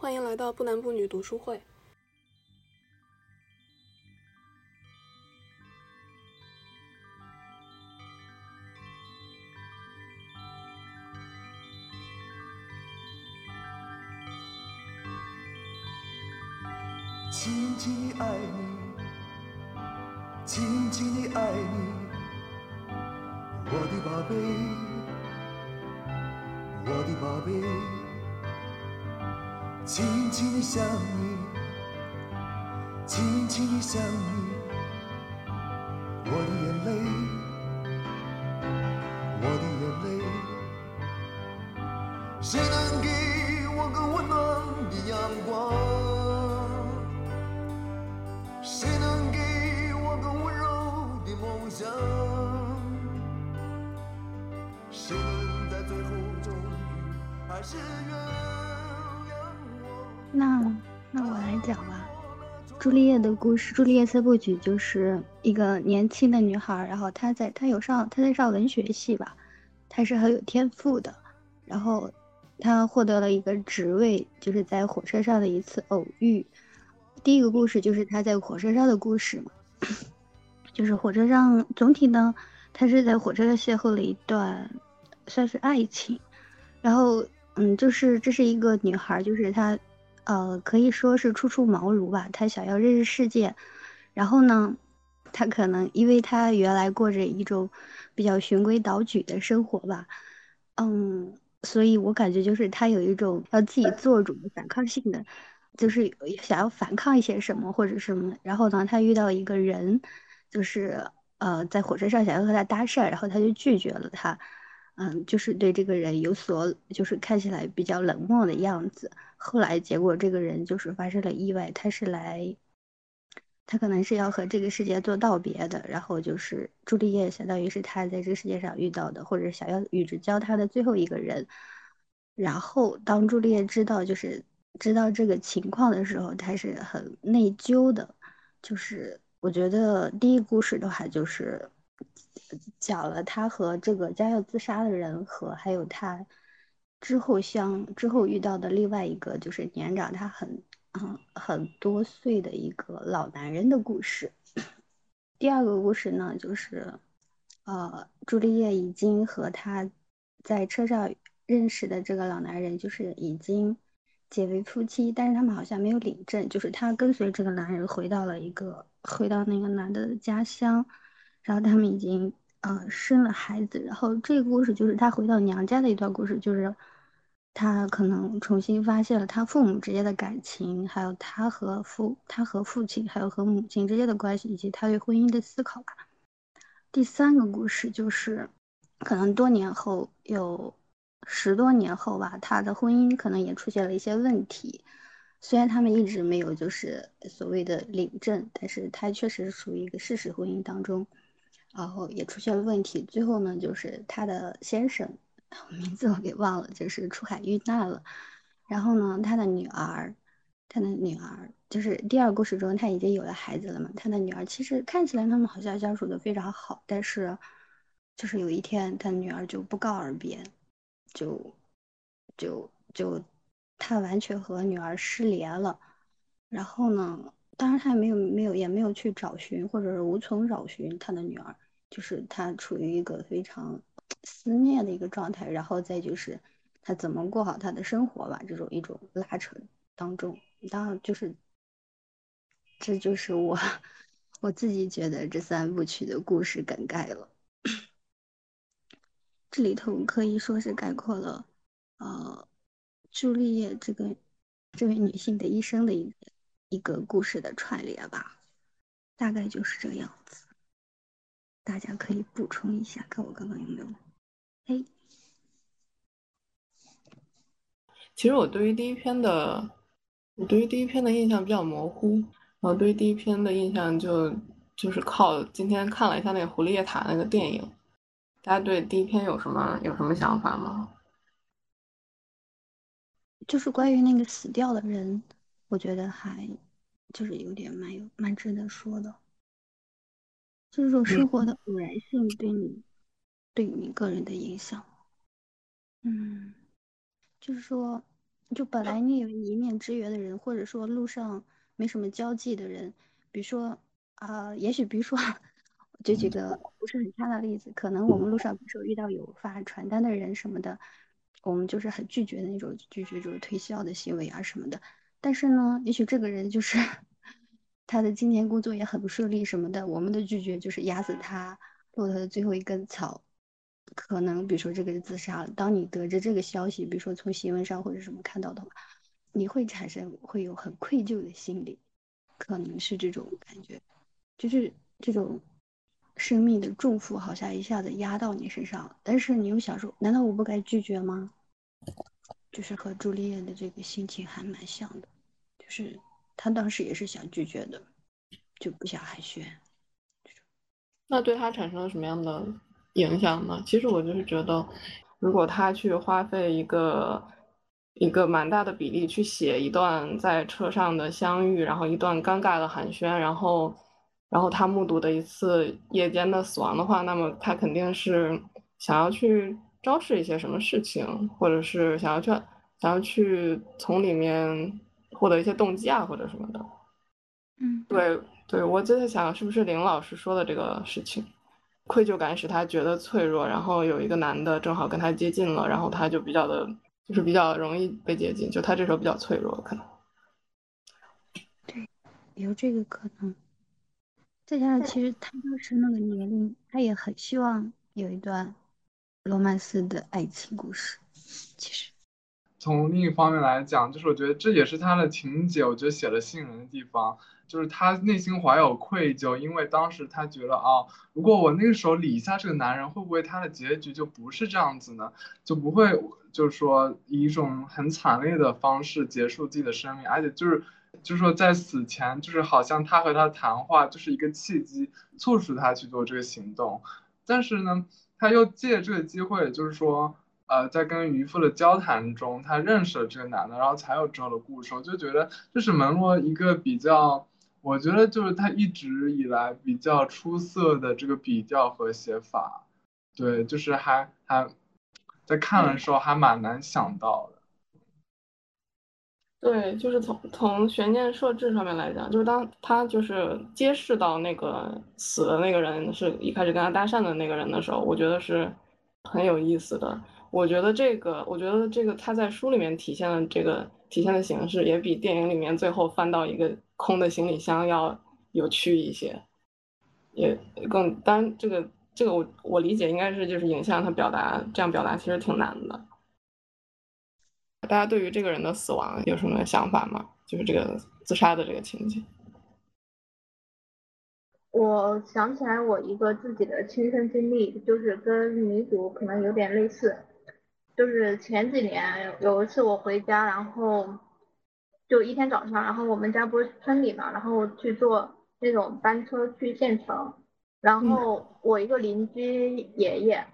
欢迎来到不男不女读书会。朱丽叶的故事，《朱丽叶三部曲》就是一个年轻的女孩，然后她在她有上她在上文学系吧，她是很有天赋的，然后她获得了一个职位，就是在火车上的一次偶遇。第一个故事就是她在火车上的故事嘛，就是火车上总体呢，她是在火车上邂逅了一段算是爱情，然后嗯，就是这是一个女孩，就是她。呃，可以说是初出茅庐吧。他想要认识世界，然后呢，他可能因为他原来过着一种比较循规蹈矩的生活吧，嗯，所以我感觉就是他有一种要自己做主的反抗性的，就是想要反抗一些什么或者什么。然后呢，他遇到一个人，就是呃，在火车上想要和他搭讪，然后他就拒绝了他。嗯，就是对这个人有所，就是看起来比较冷漠的样子。后来结果这个人就是发生了意外，他是来，他可能是要和这个世界做道别的。然后就是朱丽叶，相当于是他在这个世界上遇到的，或者想要与之交他的最后一个人。然后当朱丽叶知道就是知道这个情况的时候，他是很内疚的。就是我觉得第一故事的话，就是。讲了他和这个将要自杀的人和还有他之后相之后遇到的另外一个就是年长他很嗯很多岁的一个老男人的故事。第二个故事呢，就是呃朱丽叶已经和他在车上认识的这个老男人就是已经结为夫妻，但是他们好像没有领证，就是他跟随这个男人回到了一个回到那个男的家乡。然后他们已经呃生了孩子，然后这个故事就是他回到娘家的一段故事，就是他可能重新发现了他父母之间的感情，还有他和父他和父亲还有和母亲之间的关系，以及他对婚姻的思考吧。第三个故事就是可能多年后有十多年后吧，他的婚姻可能也出现了一些问题，虽然他们一直没有就是所谓的领证，但是他确实属于一个事实婚姻当中。然后也出现了问题，最后呢，就是他的先生，名字我给忘了，就是出海遇难了。然后呢，他的女儿，他的女儿，就是第二故事中他已经有了孩子了嘛。他的女儿其实看起来他们好像相处的非常好，但是就是有一天他女儿就不告而别，就就就他完全和女儿失联了。然后呢？当然，他也没有没有也没有去找寻，或者是无从找寻他的女儿，就是他处于一个非常思念的一个状态，然后再就是他怎么过好他的生活吧，这种一种拉扯当中，当就是这就是我我自己觉得这三部曲的故事梗概了，这里头可以说是概括了呃朱丽叶这个这位女性的一生的一个。一个故事的串联吧，大概就是这个样子。大家可以补充一下，看我刚刚有没有。哎，其实我对于第一篇的，我对于第一篇的印象比较模糊。然后对于第一篇的印象就就是靠今天看了一下那个《狐狸夜塔》那个电影。大家对第一篇有什么有什么想法吗？就是关于那个死掉的人。我觉得还就是有点蛮有蛮值得说的，就是说生活的偶然性对你对你个人的影响。嗯，就是说就本来你以为一面之缘的人，或者说路上没什么交际的人，比如说啊、也许比如说，就举个不是很差的例子，可能我们路上比如说遇到有发传单的人什么的，我们就是很拒绝的那种拒绝就是推销的行为啊什么的。但是呢，也许这个人就是他的今年工作也很不顺利什么的，我们的拒绝就是压死他骆驼的最后一根草。可能比如说这个人自杀了，当你得知这个消息，比如说从新闻上或者什么看到的话，你会产生会有很愧疚的心理，可能是这种感觉，就是这种生命的重负好像一下子压到你身上了，但是你又想说，难道我不该拒绝吗？就是和朱丽叶的这个心情还蛮像的，就是他当时也是想拒绝的，就不想寒暄。那对他产生了什么样的影响呢？其实我就是觉得，如果他去花费一个一个蛮大的比例去写一段在车上的相遇，然后一段尴尬的寒暄，然后然后他目睹的一次夜间的死亡的话，那么他肯定是想要去昭示一些什么事情，或者是想要去想要去从里面获得一些动机啊，或者什么的。嗯，对对，我就在想，是不是林老师说的这个事情，愧疚感使他觉得脆弱，然后有一个男的正好跟他接近了，然后他就比较的，就是比较容易被接近，就他这时候比较脆弱，可能。对有这个可能。再加上，其实他当时那个年龄，他也很希望有一段罗曼斯的爱情故事。其实，从另一方面来讲，就是我觉得这也是他的情节，我觉得写的吸引人的地方，就是他内心怀有愧疚，因为当时他觉得啊，如果我那个时候理一下这个男人，会不会他的结局就不是这样子呢？就不会就是说以一种很惨烈的方式结束自己的生命，而且就是就是说在死前，就是好像他和他谈话就是一个契机，促使他去做这个行动，但是呢，他又借这个机会，就是说。呃，在跟渔夫的交谈中，他认识了这个男的，然后才有之后的故事。我就觉得这是门罗一个比较，我觉得就是他一直以来比较出色的这个笔调和写法。对，就是还还在看的时候还蛮难想到的。对，就是从从悬念设置上面来讲，就是当他就是揭示到那个死的那个人是一开始跟他搭讪的那个人的时候，我觉得是很有意思的。我觉得这个，我觉得这个他在书里面体现的这个体现的形式，也比电影里面最后翻到一个空的行李箱要有趣一些，也更当然这个这个我我理解应该是就是影像它表达这样表达其实挺难的。大家对于这个人的死亡有什么想法吗？就是这个自杀的这个情节。我想起来我一个自己的亲身经历，就是跟女主可能有点类似。就是前几年有一次我回家，然后就一天早上，然后我们家不是村里嘛，然后去坐那种班车去县城，然后我一个邻居爷爷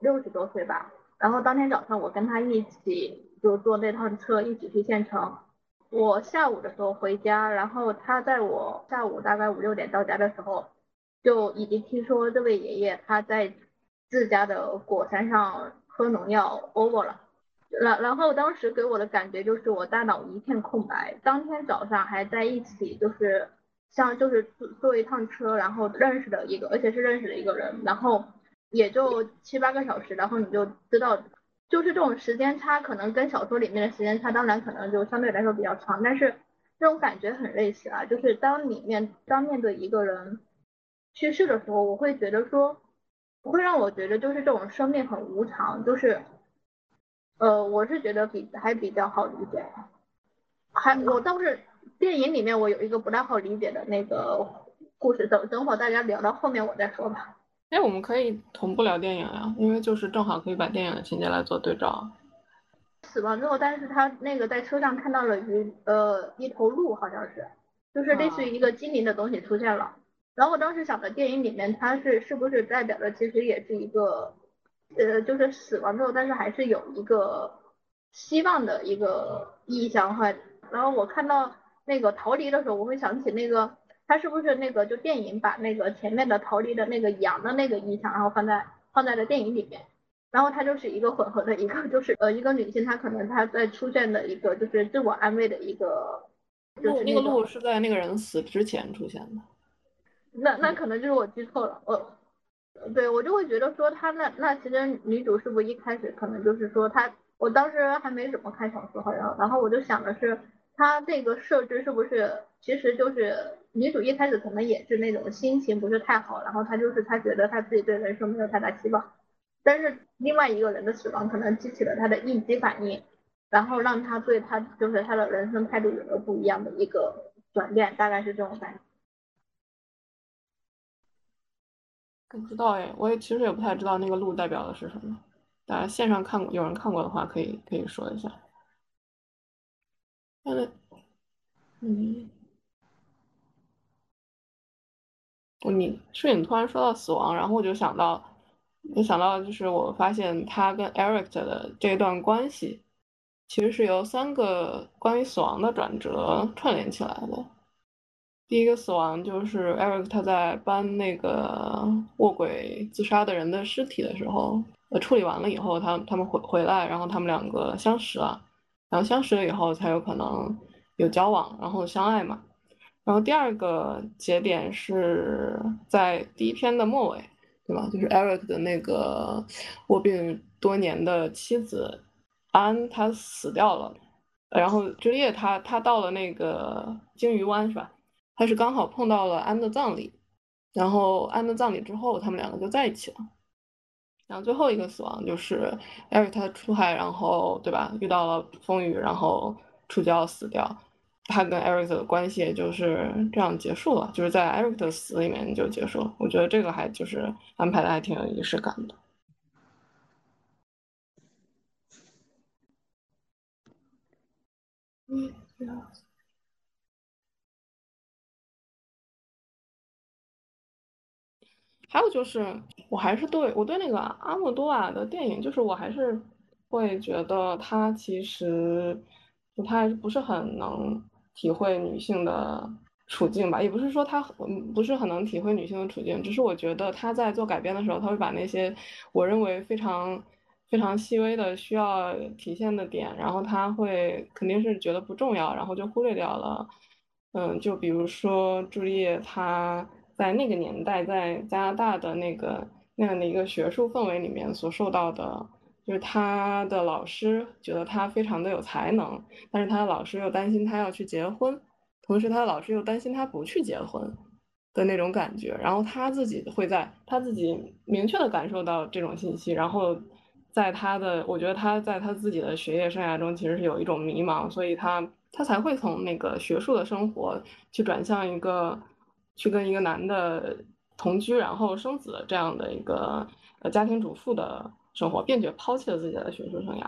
六十多岁吧，然后当天早上我跟他一起就坐那趟车一起去县城，我下午的时候回家，然后他在我下午大概五六点到家的时候，就已经听说这位爷爷他在自家的果山上。喝农药 over 了，然然后当时给我的感觉就是我大脑一片空白。当天早上还在一起，就是像就是坐坐一趟车，然后认识的一个，而且是认识的一个人，然后也就七八个小时，然后你就知道，就是这种时间差，可能跟小说里面的时间差，当然可能就相对来说比较长，但是这种感觉很类似啊，就是当里面当面对一个人去世的时候，我会觉得说。会让我觉得就是这种生命很无常，就是，呃，我是觉得比还比较好理解。还我倒是电影里面我有一个不太好理解的那个故事，等等会大家聊到后面我再说吧。哎，我们可以同步聊电影呀，因为就是正好可以把电影的情节来做对照。死亡之后，但是他那个在车上看到了鱼，呃，一头鹿好像是，就是类似于一个精灵的东西出现了。然后我当时想的电影里面，它是是不是代表的其实也是一个，呃，就是死亡之后，但是还是有一个希望的一个意象哈。然后我看到那个逃离的时候，我会想起那个，他是不是那个就电影把那个前面的逃离的那个羊的那个意象，然后放在放在了电影里面。然后它就是一个混合的一个，就是呃一个女性，她可能她在出现的一个就是自我安慰的一个，就是那个种路是在那个人死之前出现的。那那可能就是我记错了，我，对我就会觉得说他那那其实女主是不是一开始可能就是说她，我当时还没怎么看小说好像，然后我就想的是她这个设置是不是其实就是女主一开始可能也是那种心情不是太好，然后她就是她觉得她自己对人生没有太大希望，但是另外一个人的死亡可能激起了她的应激反应，然后让她对她就是她的人生态度有了不一样的一个转变，大概是这种感觉。不知道哎，我也其实也不太知道那个鹿代表的是什么。大家线上看过，有人看过的话，可以可以说一下。嗯，嗯，我你是你突然说到死亡，然后我就想到，就想到就是我发现他跟 Eric 的这段关系，其实是由三个关于死亡的转折串联起来的。第一个死亡就是 Eric 他在搬那个卧轨自杀的人的尸体的时候，呃，处理完了以后，他他们回回来，然后他们两个相识了，然后相识了以后才有可能有交往，然后相爱嘛。然后第二个节点是在第一篇的末尾，对吧？就是 Eric 的那个卧病多年的妻子安，她死掉了，然后朱丽叶她她到了那个鲸鱼湾，是吧？他是刚好碰到了安的葬礼，然后安的葬礼之后，他们两个就在一起了。然后最后一个死亡就是艾瑞他出海，然后对吧？遇到了风雨，然后触礁死掉。他跟艾瑞克的关系也就是这样结束了，就是在艾瑞克的死里面就结束了。我觉得这个还就是安排的还挺有仪式感的。嗯，还有就是，我还是对我对那个阿莫多瓦的电影，就是我还是会觉得他其实他还是不是很能体会女性的处境吧，也不是说他嗯不是很能体会女性的处境，只是我觉得他在做改编的时候，他会把那些我认为非常非常细微的需要体现的点，然后他会肯定是觉得不重要，然后就忽略掉了。嗯，就比如说朱丽叶她。在那个年代，在加拿大的那个那样的一个学术氛围里面所受到的，就是他的老师觉得他非常的有才能，但是他的老师又担心他要去结婚，同时他的老师又担心他不去结婚的那种感觉，然后他自己会在他自己明确的感受到这种信息，然后在他的，我觉得他在他自己的学业生涯中其实是有一种迷茫，所以他他才会从那个学术的生活去转向一个。去跟一个男的同居，然后生子这样的一个呃家庭主妇的生活，并且抛弃了自己的学术生涯。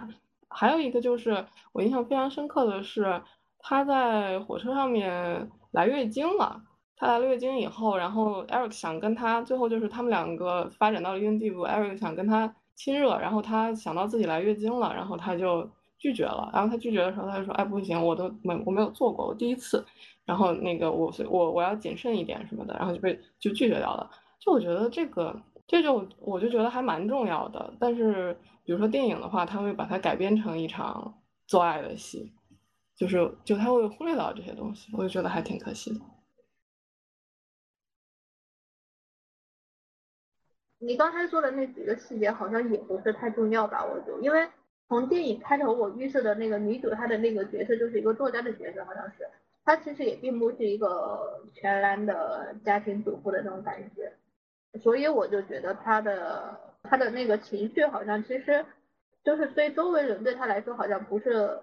还有一个就是我印象非常深刻的是，他在火车上面来月经了。他来了月经以后，然后 Eric 想跟他，最后就是他们两个发展到了一定地步，Eric 想跟他亲热，然后他想到自己来月经了，然后他就拒绝了。然后他拒绝的时候，他就说：“哎，不行，我都没我没有做过，我第一次。”然后那个我我我要谨慎一点什么的，然后就被就拒绝掉了。就我觉得这个这就我就觉得还蛮重要的。但是比如说电影的话，他会把它改编成一场做爱的戏，就是就他会忽略到这些东西，我就觉得还挺可惜的。你刚才说的那几个细节好像也不是太重要吧？我就，因为从电影开头我预设的那个女主她的那个角色就是一个作家的角色，好像是。她其实也并不是一个全然的家庭主妇的那种感觉，所以我就觉得她的她的那个情绪好像其实就是对周围人对她来说好像不是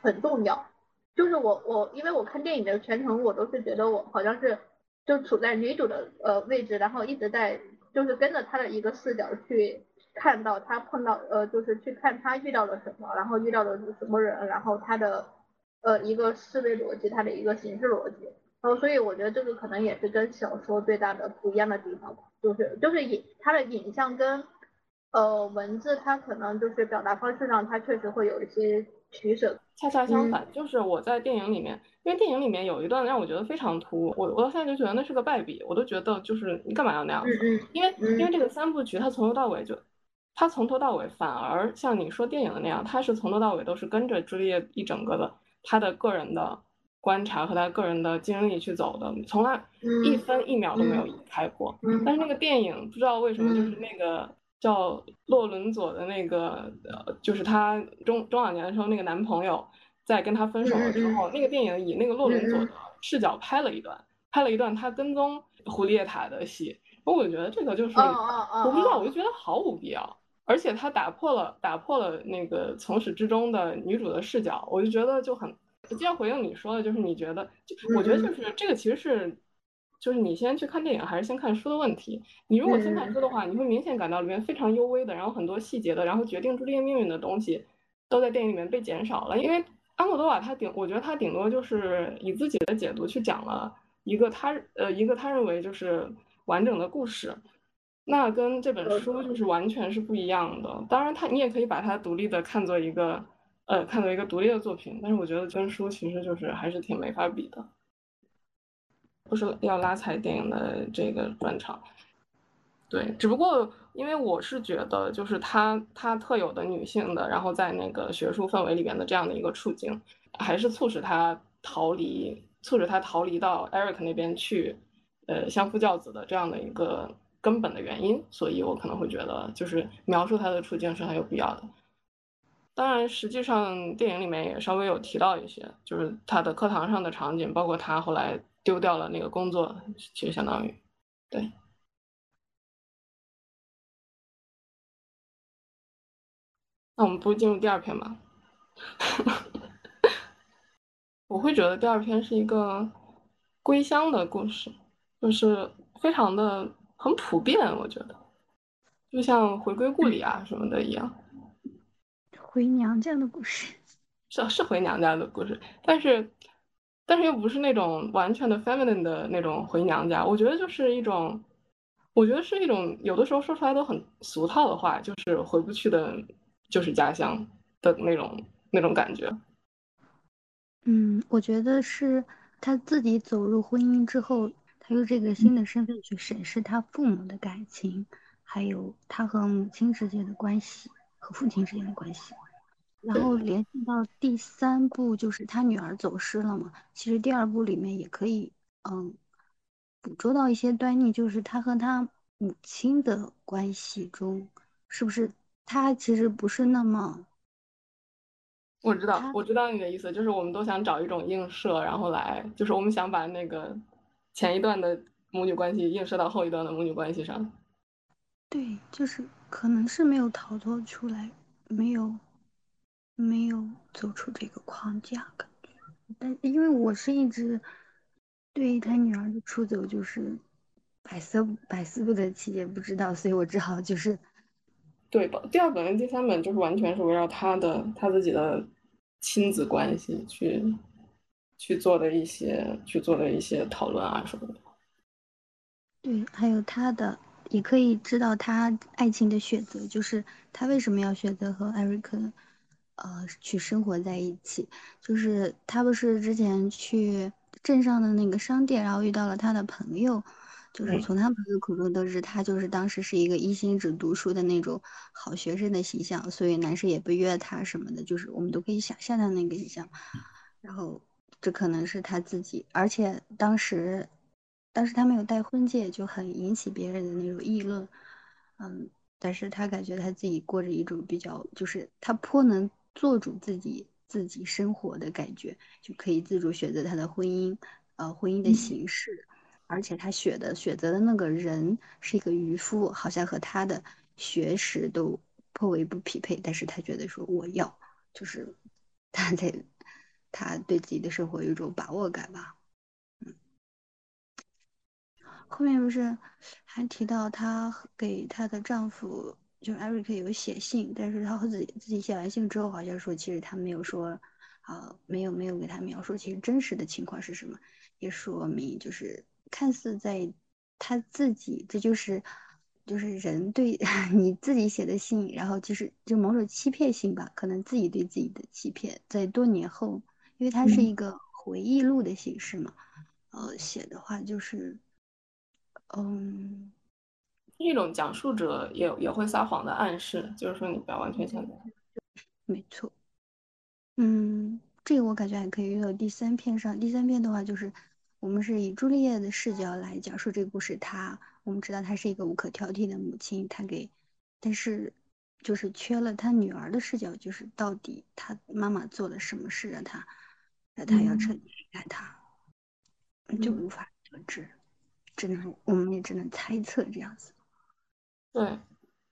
很重要。就是我我因为我看电影的全程我都是觉得我好像是就处在女主的呃位置，然后一直在就是跟着她的一个视角去看到她碰到呃就是去看她遇到了什么，然后遇到的是什么人，然后她的。呃，一个思维逻辑，它的一个形式逻辑，然后所以我觉得这个可能也是跟小说最大的不一样的地方，就是就是影它的影像跟呃文字，它可能就是表达方式上，它确实会有一些取舍。恰恰相反，就是我在电影里面，因为电影里面有一段让我觉得非常突兀，我我到现在就觉得那是个败笔，我都觉得就是你干嘛要那样子？因为因为这个三部曲它从头到尾就它从头到尾反而像你说电影的那样，它是从头到尾都是跟着朱丽叶一整个的他的个人的观察和他个人的经历去走的，从来一分一秒都没有移开过。但是那个电影不知道为什么就是那个叫洛伦佐的那个，呃，就是他中中老年的时候那个男朋友在跟他分手了之后，那个电影以那个洛伦佐的视角拍了一段，拍了一段他跟踪胡丽叶塔的戏。我觉得这个就是我不知道，我就觉得毫无必要。而且他打破了打破了那个从始至终的女主的视角，我就觉得就很。就要回应你说的，就是你觉得，就我觉得就是这个其实是，就是你先去看电影还是先看书的问题。你如果先看书的话，你会明显感到里面非常幽微的，然后很多细节的，然后决定注定命运的东西，都在电影里面被减少了。因为阿莫多瓦他顶，我觉得他顶多就是以自己的解读去讲了一个他呃一个他认为就是完整的故事。那跟这本书就是完全是不一样的。当然，它你也可以把它独立的看作一个，呃，看作一个独立的作品。但是我觉得跟书其实就是还是挺没法比的。不是要拉踩电影的这个专场，对，只不过因为我是觉得，就是它它特有的女性的，然后在那个学术氛围里边的这样的一个处境，还是促使她逃离，促使她逃离到 Eric 那边去，呃，相夫教子的这样的一个。根本的原因，所以我可能会觉得，就是描述他的处境是很有必要的。当然，实际上电影里面也稍微有提到一些，就是他的课堂上的场景，包括他后来丢掉了那个工作，其实相当于，对。那我们不进入第二篇吧？我会觉得第二篇是一个归乡的故事，就是非常的。很普遍，我觉得，就像回归故里啊什么的一样，回娘家的故事，是是回娘家的故事，但是，但是又不是那种完全的 feminine 的那种回娘家，我觉得就是一种，我觉得是一种有的时候说出来都很俗套的话，就是回不去的，就是家乡的那种那种感觉。嗯，我觉得是他自己走入婚姻之后。他用这个新的身份去审视他父母的感情，还有他和母亲之间的关系和父亲之间的关系，然后联系到第三部就是他女儿走失了嘛。其实第二部里面也可以，嗯，捕捉到一些端倪，就是他和他母亲的关系中，是不是他其实不是那么。我知道，我知道你的意思，就是我们都想找一种映射，然后来，就是我们想把那个。前一段的母女关系映射到后一段的母女关系上，对，就是可能是没有逃脱出来，没有，没有走出这个框架感觉。但因为我是一直对于他女儿的出走就是百思百思不得其解，不知道，所以我只好就是对吧？第二本跟第三本就是完全是围绕他的他自己的亲子关系去。去做的一些去做的一些讨论啊什么的，对，还有他的也可以知道他爱情的选择，就是他为什么要选择和艾瑞克，呃，去生活在一起。就是他不是之前去镇上的那个商店，然后遇到了他的朋友，就是从他朋友口中得知，他就是当时是一个一心只读书的那种好学生的形象，所以男生也不约他什么的，就是我们都可以想象他那个形象，然后。这可能是他自己，而且当时，当时他没有戴婚戒，就很引起别人的那种议论。嗯，但是他感觉他自己过着一种比较，就是他颇能做主自己自己生活的感觉，就可以自主选择他的婚姻，呃，婚姻的形式。而且他选的选择的那个人是一个渔夫，好像和他的学识都颇为不匹配，但是他觉得说我要，就是 他在。她对自己的生活有一种把握感吧，嗯，后面不是还提到她给她的丈夫就是艾瑞克有写信，但是她和自己自己写完信之后，好像说其实她没有说，啊，没有没有给他描述其实真实的情况是什么，也说明就是看似在他自己，这就是就是人对 你自己写的信，然后就是就某种欺骗性吧，可能自己对自己的欺骗，在多年后。因为它是一个回忆录的形式嘛，呃，写的话就是，嗯，一种讲述者也也会撒谎的暗示，就是说你不要完全相信。没错。嗯，这个我感觉还可以用到第三篇上。第三篇的话，就是我们是以朱丽叶的视角来讲述这个故事。她，我们知道她是一个无可挑剔的母亲，她给，但是就是缺了她女儿的视角，就是到底她妈妈做了什么事让她，让她要彻底离开他，就无法得知，只能我们也只能猜测这样子。对。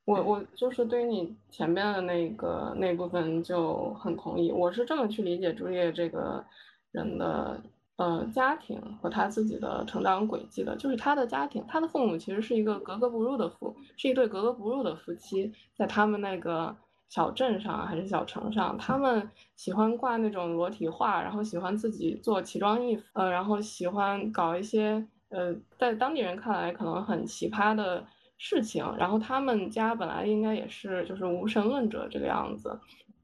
我我就是对于你前面的那个那部分就很同意，我是这么去理解朱丽叶这个人的呃家庭和他自己的成长轨迹的，就是他的家庭，他的父母其实是一个格格不入的父，是一对格格不入的夫妻，在他们那个小镇上还是小城上，他们喜欢挂那种裸体画，然后喜欢自己做奇装异服，呃，然后喜欢搞一些呃在当地人看来可能很奇葩的。事情，然后他们家本来应该也是就是无神论者这个样子，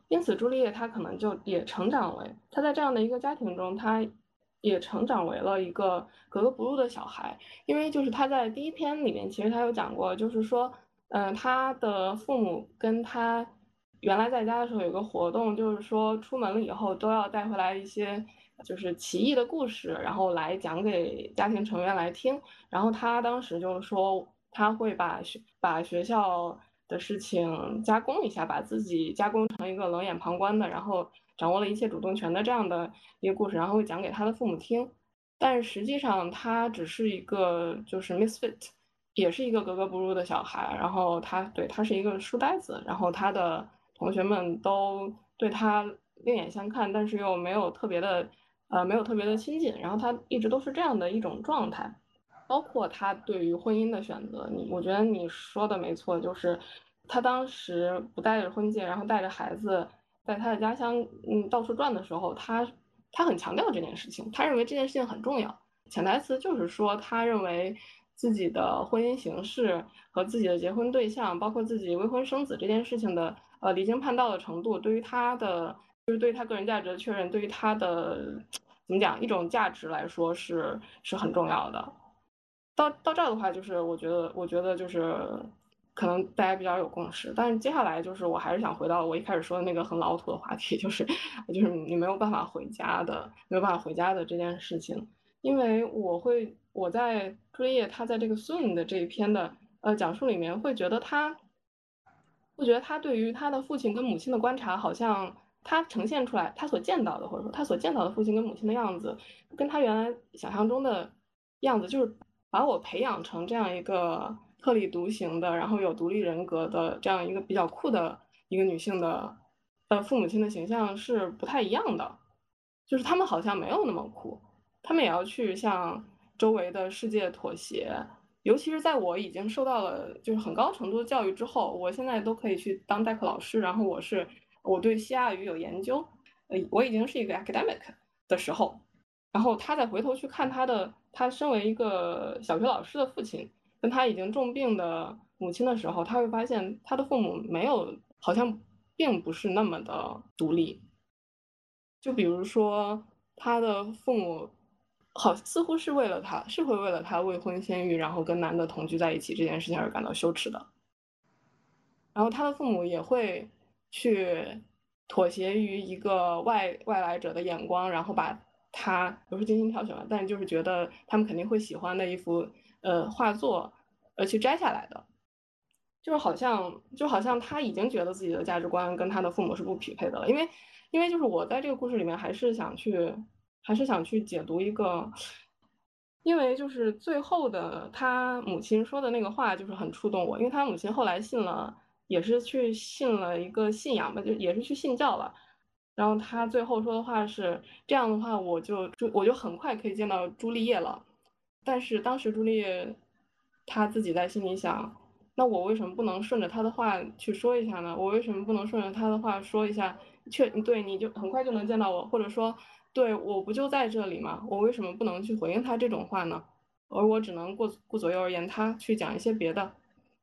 因此朱丽叶她可能就也成长为她在这样的一个家庭中，她也成长为了一个格格不入的小孩，因为就是他在第一篇里面其实他有讲过，就是说，嗯，他的父母跟他原来在家的时候有个活动，就是说出门了以后都要带回来一些就是奇异的故事，然后来讲给家庭成员来听，然后他当时就是说。他会把学把学校的事情加工一下，把自己加工成一个冷眼旁观的，然后掌握了一切主动权的这样的一个故事，然后会讲给他的父母听。但实际上，他只是一个就是 misfit，也是一个格格不入的小孩。然后他对他是一个书呆子，然后他的同学们都对他另眼相看，但是又没有特别的呃没有特别的亲近。然后他一直都是这样的一种状态。包括他对于婚姻的选择，你我觉得你说的没错，就是他当时不带着婚戒，然后带着孩子在他的家乡嗯到处转的时候，他他很强调这件事情，他认为这件事情很重要。潜台词就是说，他认为自己的婚姻形式和自己的结婚对象，包括自己未婚生子这件事情的呃离经叛道的程度，对于他的就是对于他个人价值的确认，对于他的怎么讲一种价值来说是是很重要的。到到这儿的话，就是我觉得，我觉得就是可能大家比较有共识。但是接下来就是，我还是想回到我一开始说的那个很老土的话题，就是就是你没有办法回家的，没有办法回家的这件事情。因为我会我在追叶他在这个 soon 的这一篇的呃讲述里面，会觉得他我觉得他对于他的父亲跟母亲的观察，好像他呈现出来他所见到的，或者说他所见到的父亲跟母亲的样子，跟他原来想象中的样子就是。把我培养成这样一个特立独行的，然后有独立人格的这样一个比较酷的一个女性的，呃，父母亲的形象是不太一样的，就是他们好像没有那么酷，他们也要去向周围的世界妥协，尤其是在我已经受到了就是很高程度的教育之后，我现在都可以去当代课老师，然后我是我对西亚语有研究，呃，我已经是一个 academic 的时候。然后他再回头去看他的，他身为一个小学老师的父亲，跟他已经重病的母亲的时候，他会发现他的父母没有，好像并不是那么的独立。就比如说他的父母，好似乎是为了他，是会为了他未婚先孕，然后跟男的同居在一起这件事情而感到羞耻的。然后他的父母也会去妥协于一个外外来者的眼光，然后把。他不是精心挑选了，但就是觉得他们肯定会喜欢的一幅呃画作，而去摘下来的，就是好像就好像他已经觉得自己的价值观跟他的父母是不匹配的了，因为因为就是我在这个故事里面还是想去还是想去解读一个，因为就是最后的他母亲说的那个话就是很触动我，因为他母亲后来信了，也是去信了一个信仰吧，就也是去信教了。然后他最后说的话是这样的话，我就就我就很快可以见到朱丽叶了。但是当时朱丽叶，他自己在心里想，那我为什么不能顺着他的话去说一下呢？我为什么不能顺着他的话说一下？确对你就很快就能见到我，或者说，对我不就在这里吗？我为什么不能去回应他这种话呢？而我只能顾顾左右而言他，去讲一些别的，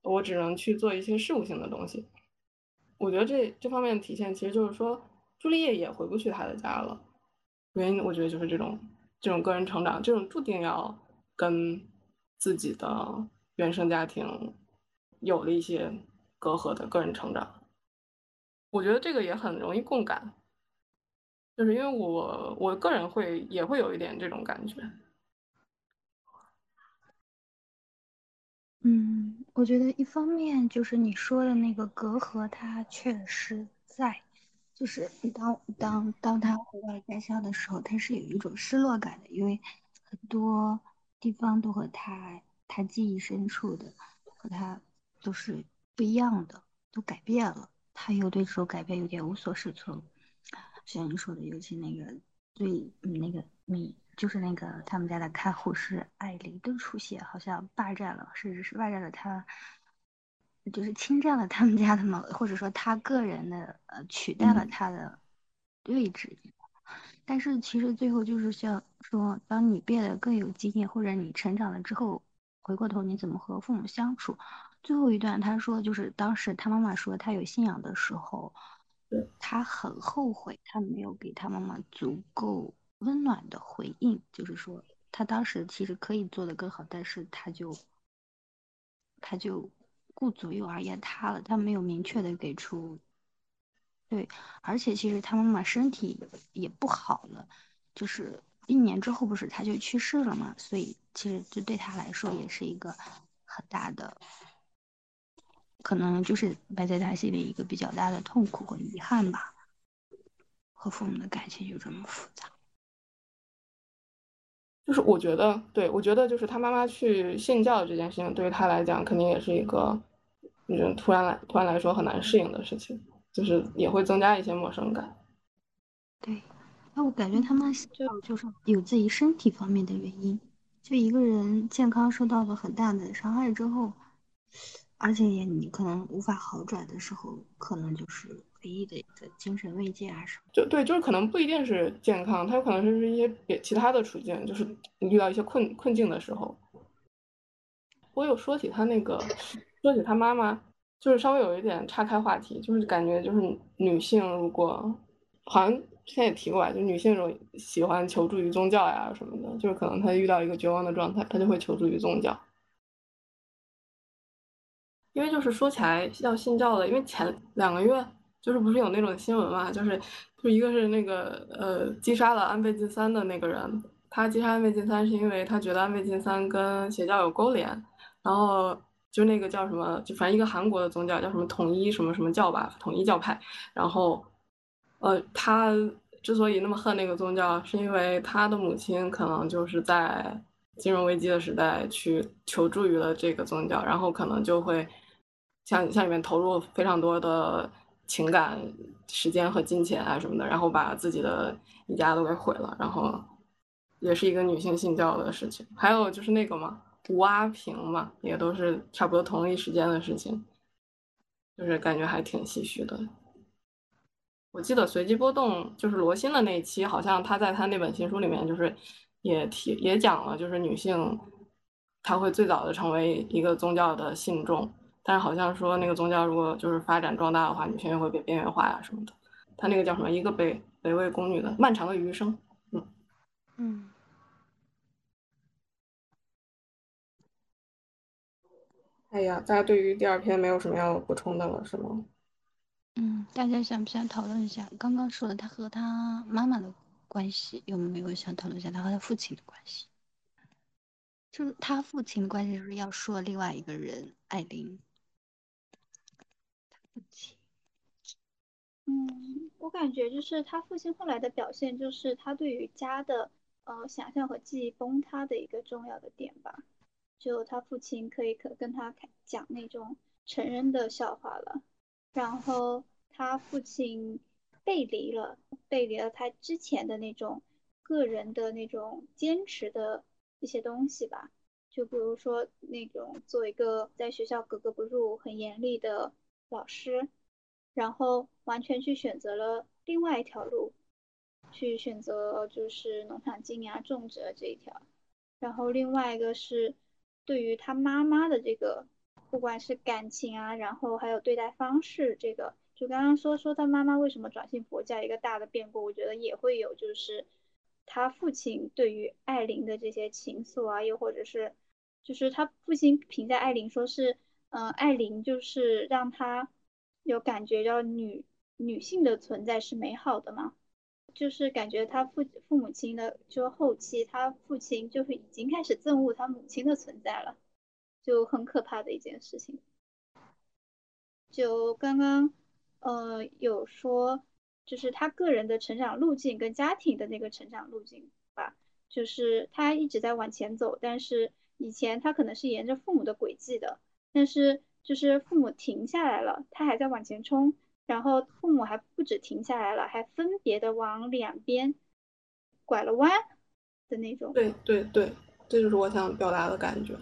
我只能去做一些事务性的东西。我觉得这这方面的体现，其实就是说。朱丽叶也回不去她的家了，原因我觉得就是这种这种个人成长，这种注定要跟自己的原生家庭有了一些隔阂的个人成长。我觉得这个也很容易共感，就是因为我我个人会也会有一点这种感觉。嗯，我觉得一方面就是你说的那个隔阂，它确实在，就是当当当他回到家乡的时候，他是有一种失落感的，因为很多地方都和他他记忆深处的和他都是不一样的，都改变了，他又对这种改变有点无所适从。像你说的，尤其那个最那个你。就是那个他们家的看护师艾琳的出现，好像霸占了，甚至是霸占了他，就是侵占了他们家的某，或者说他个人的呃取代了他的位置。但是其实最后就是像说，当你变得更有经验，或者你成长了之后，回过头你怎么和父母相处？最后一段他说，就是当时他妈妈说他有信仰的时候，他很后悔他没有给他妈妈足够。温暖的回应，就是说他当时其实可以做得更好，但是他就他就顾左右而言他了，他没有明确的给出对，而且其实他妈妈身体也不好了，就是一年之后不是他就去世了嘛，所以其实这对他来说也是一个很大的，可能就是埋在他心里一个比较大的痛苦和遗憾吧，和父母的感情就这么复杂。就是我觉得，对我觉得就是他妈妈去信教这件事情，对于他来讲肯定也是一个，嗯，突然来突然来说很难适应的事情，就是也会增加一些陌生感。对，那我感觉他们就就是有自己身体方面的原因，就一个人健康受到了很大的伤害之后。而且也你可能无法好转的时候，可能就是唯一的一个精神慰藉啊什么。就对，就是可能不一定是健康，他有可能是一些别其他的处境，就是你遇到一些困困境的时候。我有说起他那个，说起他妈妈，就是稍微有一点岔开话题，就是感觉就是女性如果好像之前也提过吧，就女性这种喜欢求助于宗教呀什么的，就是可能她遇到一个绝望的状态，她就会求助于宗教。因为就是说起来要信教的，因为前两个月就是不是有那种新闻嘛，就是就一个是那个呃击杀了安倍晋三的那个人，他击杀安倍晋三是因为他觉得安倍晋三跟邪教有勾连，然后就那个叫什么，就反正一个韩国的宗教叫什么统一什么什么教吧，统一教派，然后呃他之所以那么恨那个宗教，是因为他的母亲可能就是在金融危机的时代去求助于了这个宗教，然后可能就会。像像里面投入非常多的情感、时间和金钱啊什么的，然后把自己的一家都给毁了，然后也是一个女性信教的事情。还有就是那个嘛，吴阿平嘛，也都是差不多同一时间的事情，就是感觉还挺唏嘘的。我记得随机波动就是罗欣的那一期，好像他在他那本新书里面就是也提也讲了，就是女性她会最早的成为一个宗教的信众。但是好像说那个宗教如果就是发展壮大的话，女性也会被边缘化呀什么的。他那个叫什么？一个北北魏宫女的漫长的余生。嗯嗯。哎呀，大家对于第二篇没有什么要补充的了，是吗？嗯，大家想不想讨论一下刚刚说的他和他妈妈的关系？有没有想讨论一下他和他父亲的关系？就是他父亲的关系，是要说另外一个人，艾琳。嗯，我感觉就是他父亲后来的表现，就是他对于家的呃想象和记忆崩塌的一个重要的点吧。就他父亲可以可跟他讲那种成人的笑话了，然后他父亲背离了背离了他之前的那种个人的那种坚持的一些东西吧。就比如说那种做一个在学校格格不入、很严厉的。老师，然后完全去选择了另外一条路，去选择就是农场经营啊、种植这一条。然后另外一个是对于他妈妈的这个，不管是感情啊，然后还有对待方式，这个就刚刚说说他妈妈为什么转信佛教一个大的变故，我觉得也会有就是他父亲对于艾琳的这些情愫啊，又或者是就是他父亲评价艾琳说是。嗯，艾琳就是让他有感觉到女女性的存在是美好的嘛，就是感觉他父父母亲的，就后期他父亲就是已经开始憎恶他母亲的存在了，就很可怕的一件事情。就刚刚呃有说，就是他个人的成长路径跟家庭的那个成长路径吧，就是他一直在往前走，但是以前他可能是沿着父母的轨迹的。但是就是父母停下来了，他还在往前冲，然后父母还不止停下来了，还分别的往两边拐了弯的那种。对对对，这就是我想表达的感觉。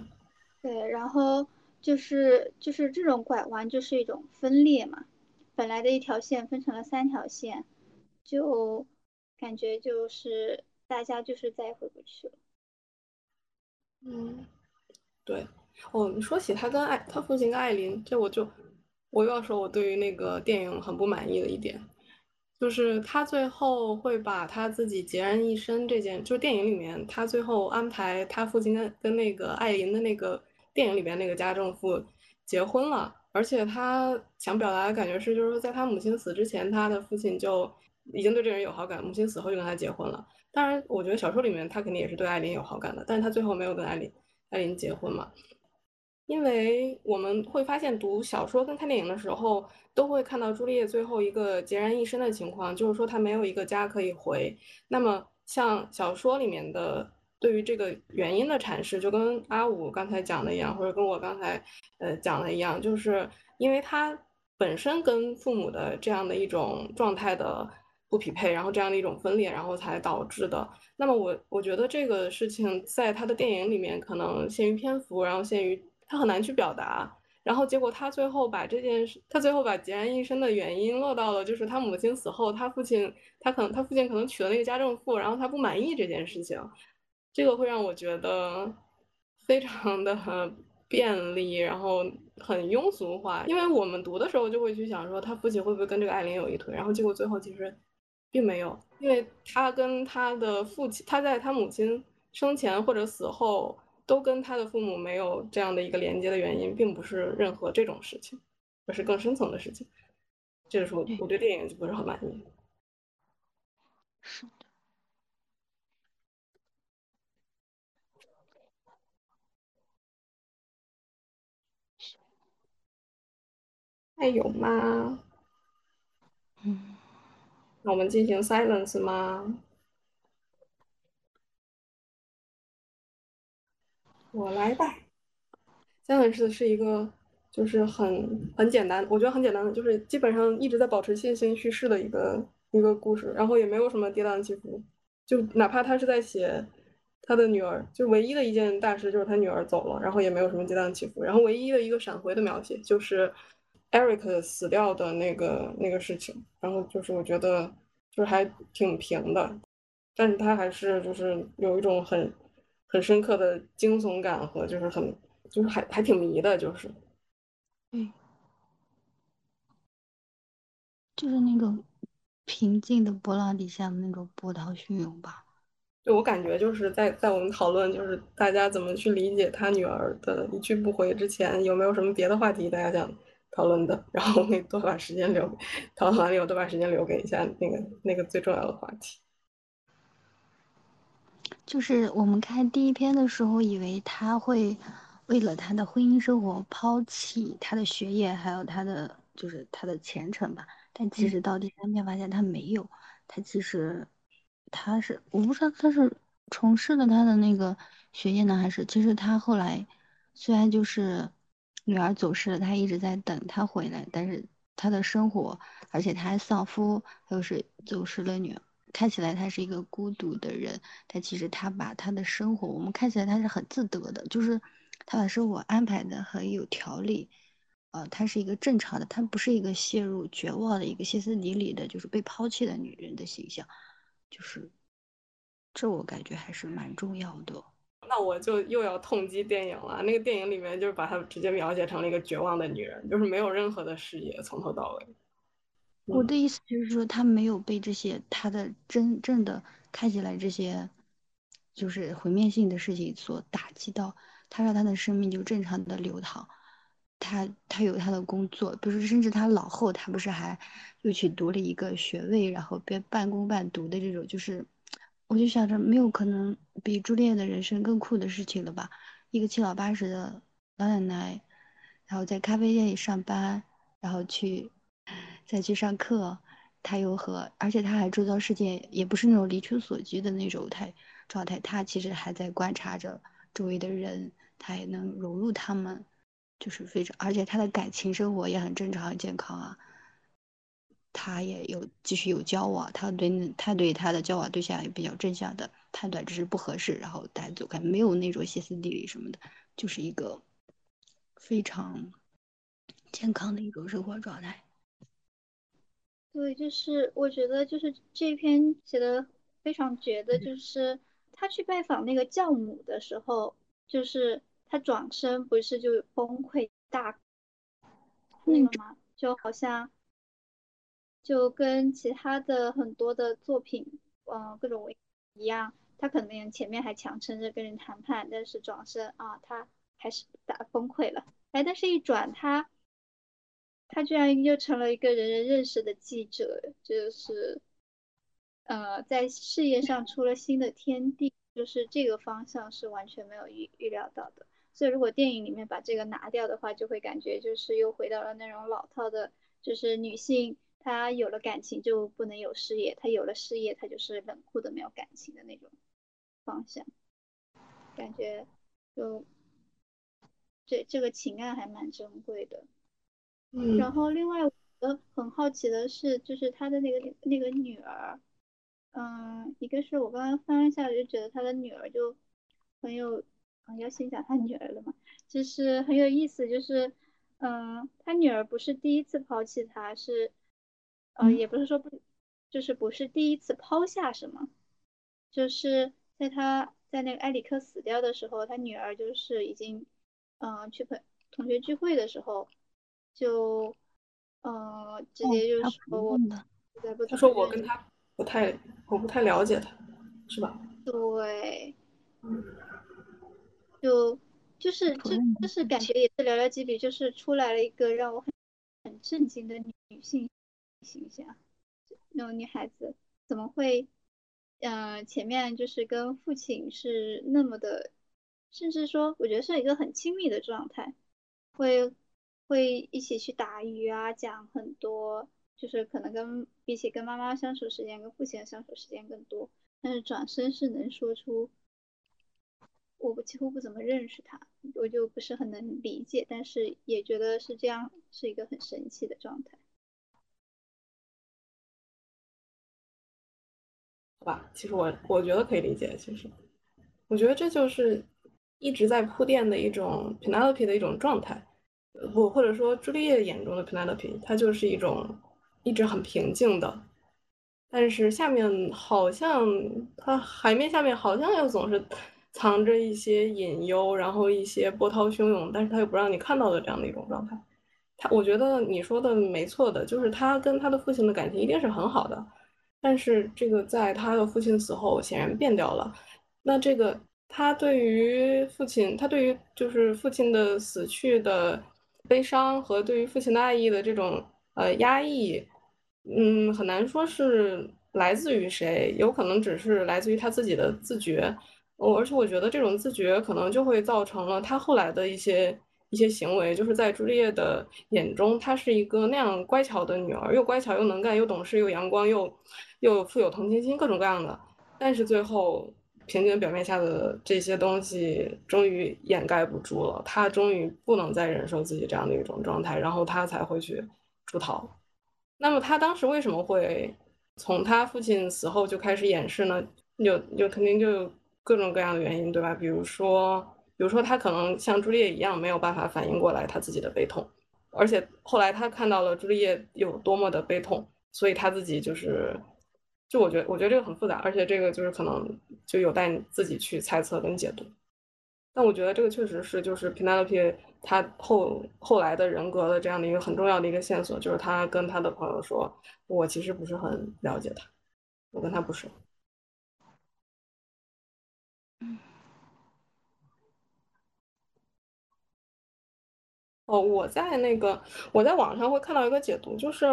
对，然后就是就是这种拐弯就是一种分裂嘛，本来的一条线分成了三条线，就感觉就是大家就是再也回不去了。嗯，对。哦，你说起他跟艾他父亲跟艾琳，这我就我又要说我对于那个电影很不满意的一点，就是他最后会把他自己孑然一身这件，就电影里面他最后安排他父亲跟跟那个艾琳的那个电影里边那个家政妇结婚了，而且他想表达的感觉是，就是说在他母亲死之前，他的父亲就已经对这人有好感，母亲死后就跟他结婚了。当然，我觉得小说里面他肯定也是对艾琳有好感的，但是他最后没有跟艾琳艾琳结婚嘛。因为我们会发现，读小说跟看电影的时候，都会看到朱丽叶最后一个孑然一身的情况，就是说她没有一个家可以回。那么，像小说里面的对于这个原因的阐释，就跟阿五刚才讲的一样，或者跟我刚才呃讲的一样，就是因为他本身跟父母的这样的一种状态的不匹配，然后这样的一种分裂，然后才导致的。那么我我觉得这个事情在他的电影里面可能限于篇幅，然后限于。他很难去表达，然后结果他最后把这件事，他最后把孑然一身的原因落到了，就是他母亲死后，他父亲，他可能他父亲可能娶了那个家政妇，然后他不满意这件事情，这个会让我觉得非常的 便利，然后很庸俗化，因为我们读的时候就会去想说，他父亲会不会跟这个艾琳有一腿，然后结果最后其实并没有，因为他跟他的父亲，他在他母亲生前或者死后。都跟他的父母没有这样的一个连接的原因，并不是任何这种事情，而是更深层的事情。这个是我我对电影就不是很满意。是的。还有吗？嗯。那我们进行 silence 吗？我来吧。三文治是一个，就是很很简单，我觉得很简单的，就是基本上一直在保持线性叙事的一个一个故事，然后也没有什么跌宕起伏。就哪怕他是在写他的女儿，就唯一的一件大事就是他女儿走了，然后也没有什么跌宕起伏。然后唯一的一个闪回的描写就是 Eric 死掉的那个那个事情，然后就是我觉得就是还挺平的，但是他还是就是有一种很。很深刻的惊悚感和就是很就是还还挺迷的，就是，嗯，就是那个平静的波浪底下的那种波涛汹涌吧。对我感觉就是在在我们讨论就是大家怎么去理解他女儿的一去不回之前，有没有什么别的话题大家想讨论的？然后我们多把时间留讨论完了以后，多把时间留给一下那个那个最重要的话题。就是我们看第一篇的时候，以为他会为了他的婚姻生活抛弃他的学业，还有他的就是他的前程吧。但其实到第三篇发现他没有，他其实他是我不知道他是从事了他的那个学业呢，还是其实他后来虽然就是女儿走失了，他一直在等他回来，但是他的生活，而且他还丧夫，又是走失了女儿。看起来他是一个孤独的人，但其实他把他的生活，我们看起来他是很自得的，就是他把生活安排的很有条理，呃，他是一个正常的，他不是一个陷入绝望的一个歇斯底里的，就是被抛弃的女人的形象，就是这我感觉还是蛮重要的。那我就又要痛击电影了，那个电影里面就是把她直接描写成了一个绝望的女人，就是没有任何的事业，从头到尾。我的意思就是说，他没有被这些他的真正的看起来这些，就是毁灭性的事情所打击到，他让他的生命就正常的流淌。他他有他的工作，不是，甚至他老后他不是还又去读了一个学位，然后边半工半读的这种，就是我就想着没有可能比朱丽叶的人生更酷的事情了吧？一个七老八十的老奶奶，然后在咖啡店里上班，然后去再去上课，他又和而且他还周遭世界也不是那种离群索居的那种态状态，他其实还在观察着周围的人，他也能融入他们。就是非常，而且他的感情生活也很正常、很健康啊。他也有继续有交往，他对他对他的交往对象也比较正向的判断，只是不合适，然后带走开，没有那种歇斯底里什么的，就是一个非常健康的一种生活状态。对，就是我觉得就是这篇写的非常绝的，就是他去拜访那个教母的时候，就是。他转身不是就崩溃大那个吗？就好像就跟其他的很多的作品，嗯，各种文一样，他可能前面还强撑着跟人谈判，但是转身啊，他还是大崩溃了。哎，但是一转他，他居然又成了一个人人认识的记者，就是呃，在事业上出了新的天地，就是这个方向是完全没有预预料到的。所以，如果电影里面把这个拿掉的话，就会感觉就是又回到了那种老套的，就是女性她有了感情就不能有事业，她有了事业她就是冷酷的没有感情的那种方向，感觉就这这个情爱还蛮珍贵的。嗯。然后，另外我很好奇的是，就是他的那个那个女儿，嗯，一个是我刚刚翻了一下，就觉得他的女儿就很有。要先讲他女儿了嘛，就是很有意思，就是，嗯，他女儿不是第一次抛弃他，是，呃，也不是说不，就是不是第一次抛下什么，就是在他在那个埃里克死掉的时候，他女儿就是已经，嗯，去朋同学聚会的时候，就，呃，直接就说我，他说我跟他不太，我不太了解他，是吧？对。就就是这就是感觉也是寥寥几笔，就是出来了一个让我很很震惊的女性形象。那种女孩子怎么会，嗯，前面就是跟父亲是那么的，甚至说我觉得是一个很亲密的状态，会会一起去打鱼啊，讲很多，就是可能跟比起跟妈妈相处时间，跟父亲的相处时间更多，但是转身是能说出。我几乎不怎么认识他，我就不是很能理解，但是也觉得是这样，是一个很神奇的状态。好吧，其实我我觉得可以理解。其实，我觉得这就是一直在铺垫的一种 Penelope 的一种状态，不或者说朱丽叶眼中的 Penelope，她就是一种一直很平静的，但是下面好像她海面下面好像又总是。藏着一些隐忧，然后一些波涛汹涌，但是他又不让你看到的这样的一种状态。他，我觉得你说的没错的，就是他跟他的父亲的感情一定是很好的，但是这个在他的父亲死后显然变掉了。那这个他对于父亲，他对于就是父亲的死去的悲伤和对于父亲的爱意的这种呃压抑，嗯，很难说是来自于谁，有可能只是来自于他自己的自觉。我而且我觉得这种自觉可能就会造成了他后来的一些一些行为，就是在朱丽叶的眼中，她是一个那样乖巧的女儿，又乖巧又能干又懂事又阳光又又富有同情心，各种各样的。但是最后平静表面下的这些东西终于掩盖不住了，他终于不能再忍受自己这样的一种状态，然后他才会去出逃。那么他当时为什么会从他父亲死后就开始掩饰呢？有有肯定就有。各种各样的原因，对吧？比如说，比如说他可能像朱丽叶一样没有办法反应过来他自己的悲痛，而且后来他看到了朱丽叶有多么的悲痛，所以他自己就是，就我觉得，我觉得这个很复杂，而且这个就是可能就有待你自己去猜测跟解读。但我觉得这个确实是就是 Penelope 他后后来的人格的这样的一个很重要的一个线索，就是他跟他的朋友说，我其实不是很了解他，我跟他不熟。哦，我在那个我在网上会看到一个解读，就是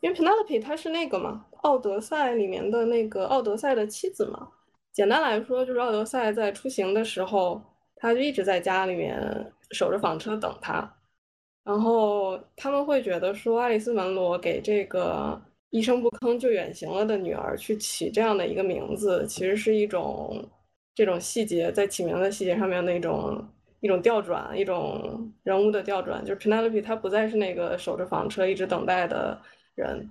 因为 Penelope 她是那个嘛，《奥德赛》里面的那个奥德赛的妻子嘛。简单来说，就是奥德赛在出行的时候，他就一直在家里面守着房车等他。然后他们会觉得说，爱丽丝·门罗给这个一声不吭就远行了的女儿去起这样的一个名字，其实是一种这种细节在起名的细节上面的一种一种调转，一种人物的调转。就是 Penelope 她不再是那个守着房车一直等待的人，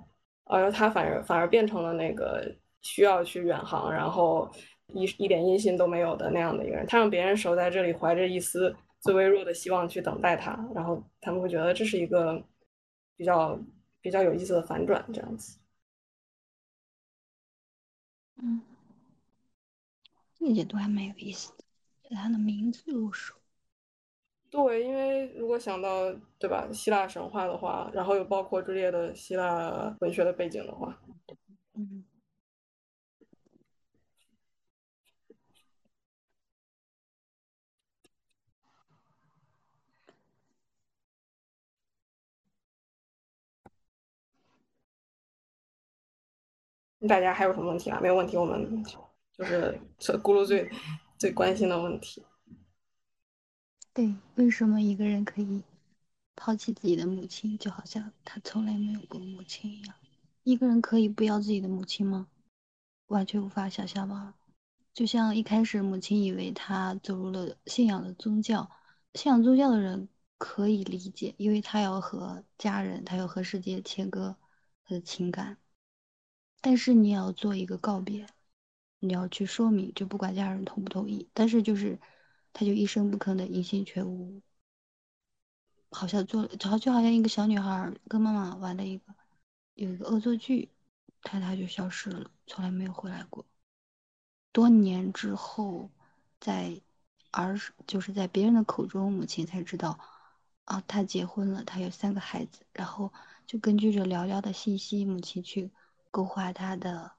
而他反而反而变成了那个需要去远航，然后。一一点音信都没有的那样的一个人，他让别人守在这里，怀着一丝最微弱的希望去等待他，然后他们会觉得这是一个比较比较有意思的反转，这样子。嗯，这个解读还蛮有意思的，他的名字入手。对，因为如果想到对吧，希腊神话的话，然后又包括朱丽叶的希腊文学的背景的话，嗯。大家还有什么问题啊？没有问题，我们就是咕噜 最最关心的问题。对，为什么一个人可以抛弃自己的母亲，就好像他从来没有过母亲一样？一个人可以不要自己的母亲吗？完全无法想象吧。就像一开始母亲以为他走入了信仰的宗教，信仰宗教的人可以理解，因为他要和家人，他要和世界切割他的情感。但是你也要做一个告别，你要去说明，就不管家人同不同意。但是就是，他就一声不吭的音信全无，好像做就好就好像一个小女孩跟妈妈玩的一个有一个恶作剧，他他就消失了，从来没有回来过。多年之后，在儿就是在别人的口中，母亲才知道，啊，他结婚了，他有三个孩子，然后就根据着寥寥的信息，母亲去。勾画他的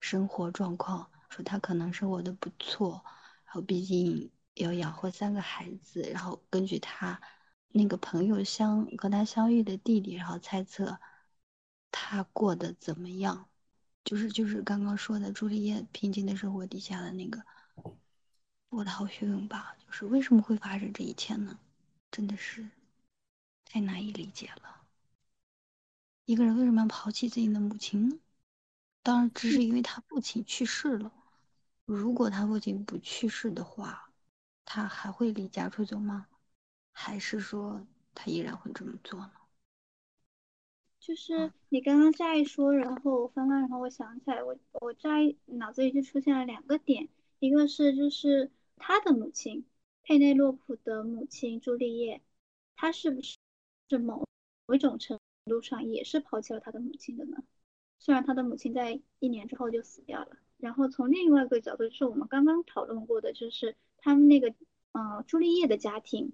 生活状况，说他可能生活的不错，然后毕竟要养活三个孩子，然后根据他那个朋友相和他相遇的弟弟，然后猜测他过得怎么样，就是就是刚刚说的朱丽叶平静的生活底下的那个波涛汹涌吧，就是为什么会发生这一切呢？真的是太难以理解了。一个人为什么要抛弃自己的母亲呢？当然，只是因为他父亲去世了。如果他父亲不去世的话，他还会离家出走吗？还是说他依然会这么做呢？就是你刚刚这样一说，然后翻翻，然后我想起来，我我这脑子里就出现了两个点，一个是就是他的母亲佩内洛普的母亲朱丽叶，她是不是是某某一种程度上也是抛弃了他的母亲的呢？虽然他的母亲在一年之后就死掉了，然后从另外一个角度，就是我们刚刚讨论过的，就是他们那个，嗯，朱丽叶的家庭，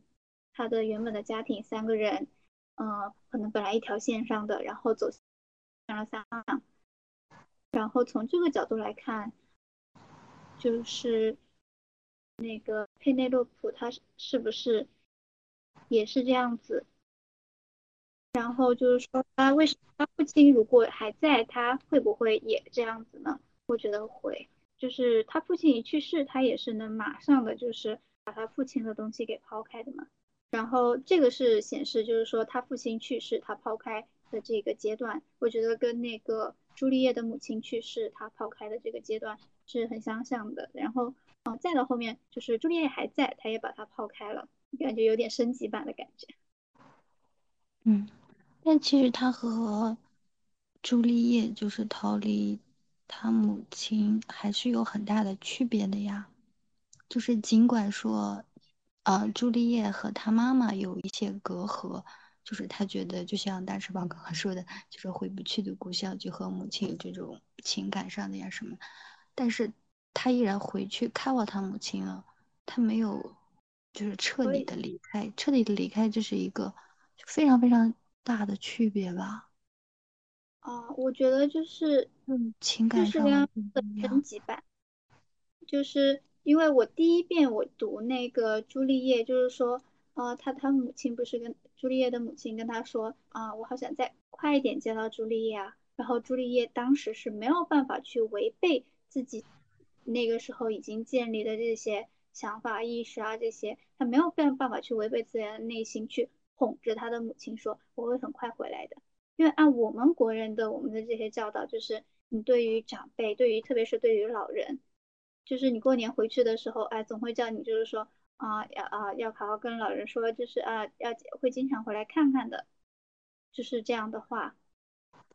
他的原本的家庭三个人，嗯，可能本来一条线上的，然后走向了三方，然后从这个角度来看，就是那个佩内洛普，他是不是也是这样子？然后就是说，他为什么他父亲如果还在，他会不会也这样子呢？我觉得会，就是他父亲一去世，他也是能马上的就是把他父亲的东西给抛开的嘛。然后这个是显示，就是说他父亲去世，他抛开的这个阶段，我觉得跟那个朱丽叶的母亲去世，他抛开的这个阶段是很相像的。然后，嗯，再到后面就是朱丽叶还在，他也把他抛开了，感觉有点升级版的感觉。嗯。但其实他和朱丽叶就是逃离他母亲，还是有很大的区别的呀。就是尽管说，啊，朱丽叶和他妈妈有一些隔阂，就是他觉得就像大翅膀刚刚说的，就是回不去的故乡，就和母亲有这种情感上的呀什么。但是他依然回去看望他母亲了，他没有就是彻底的离开，彻底的离开，这是一个非常非常。大的区别吧，啊，我觉得就是嗯，情感上的升级版，就是因为我第一遍我读那个朱丽叶，就是说呃，他他母亲不是跟朱丽叶的母亲跟他说啊，我好想再快一点见到朱丽叶啊。然后朱丽叶当时是没有办法去违背自己那个时候已经建立的这些想法意识啊，这些他没有办办法去违背自己的内心去哄着他的母亲说我会很快回来的。因为按我们国人的我们的这些教导，就是你对于长辈，对于特别是对于老人，就是你过年回去的时候，哎，总会叫你就是说啊要啊要好好跟老人说，就是啊要会经常回来看看的，就是这样的话。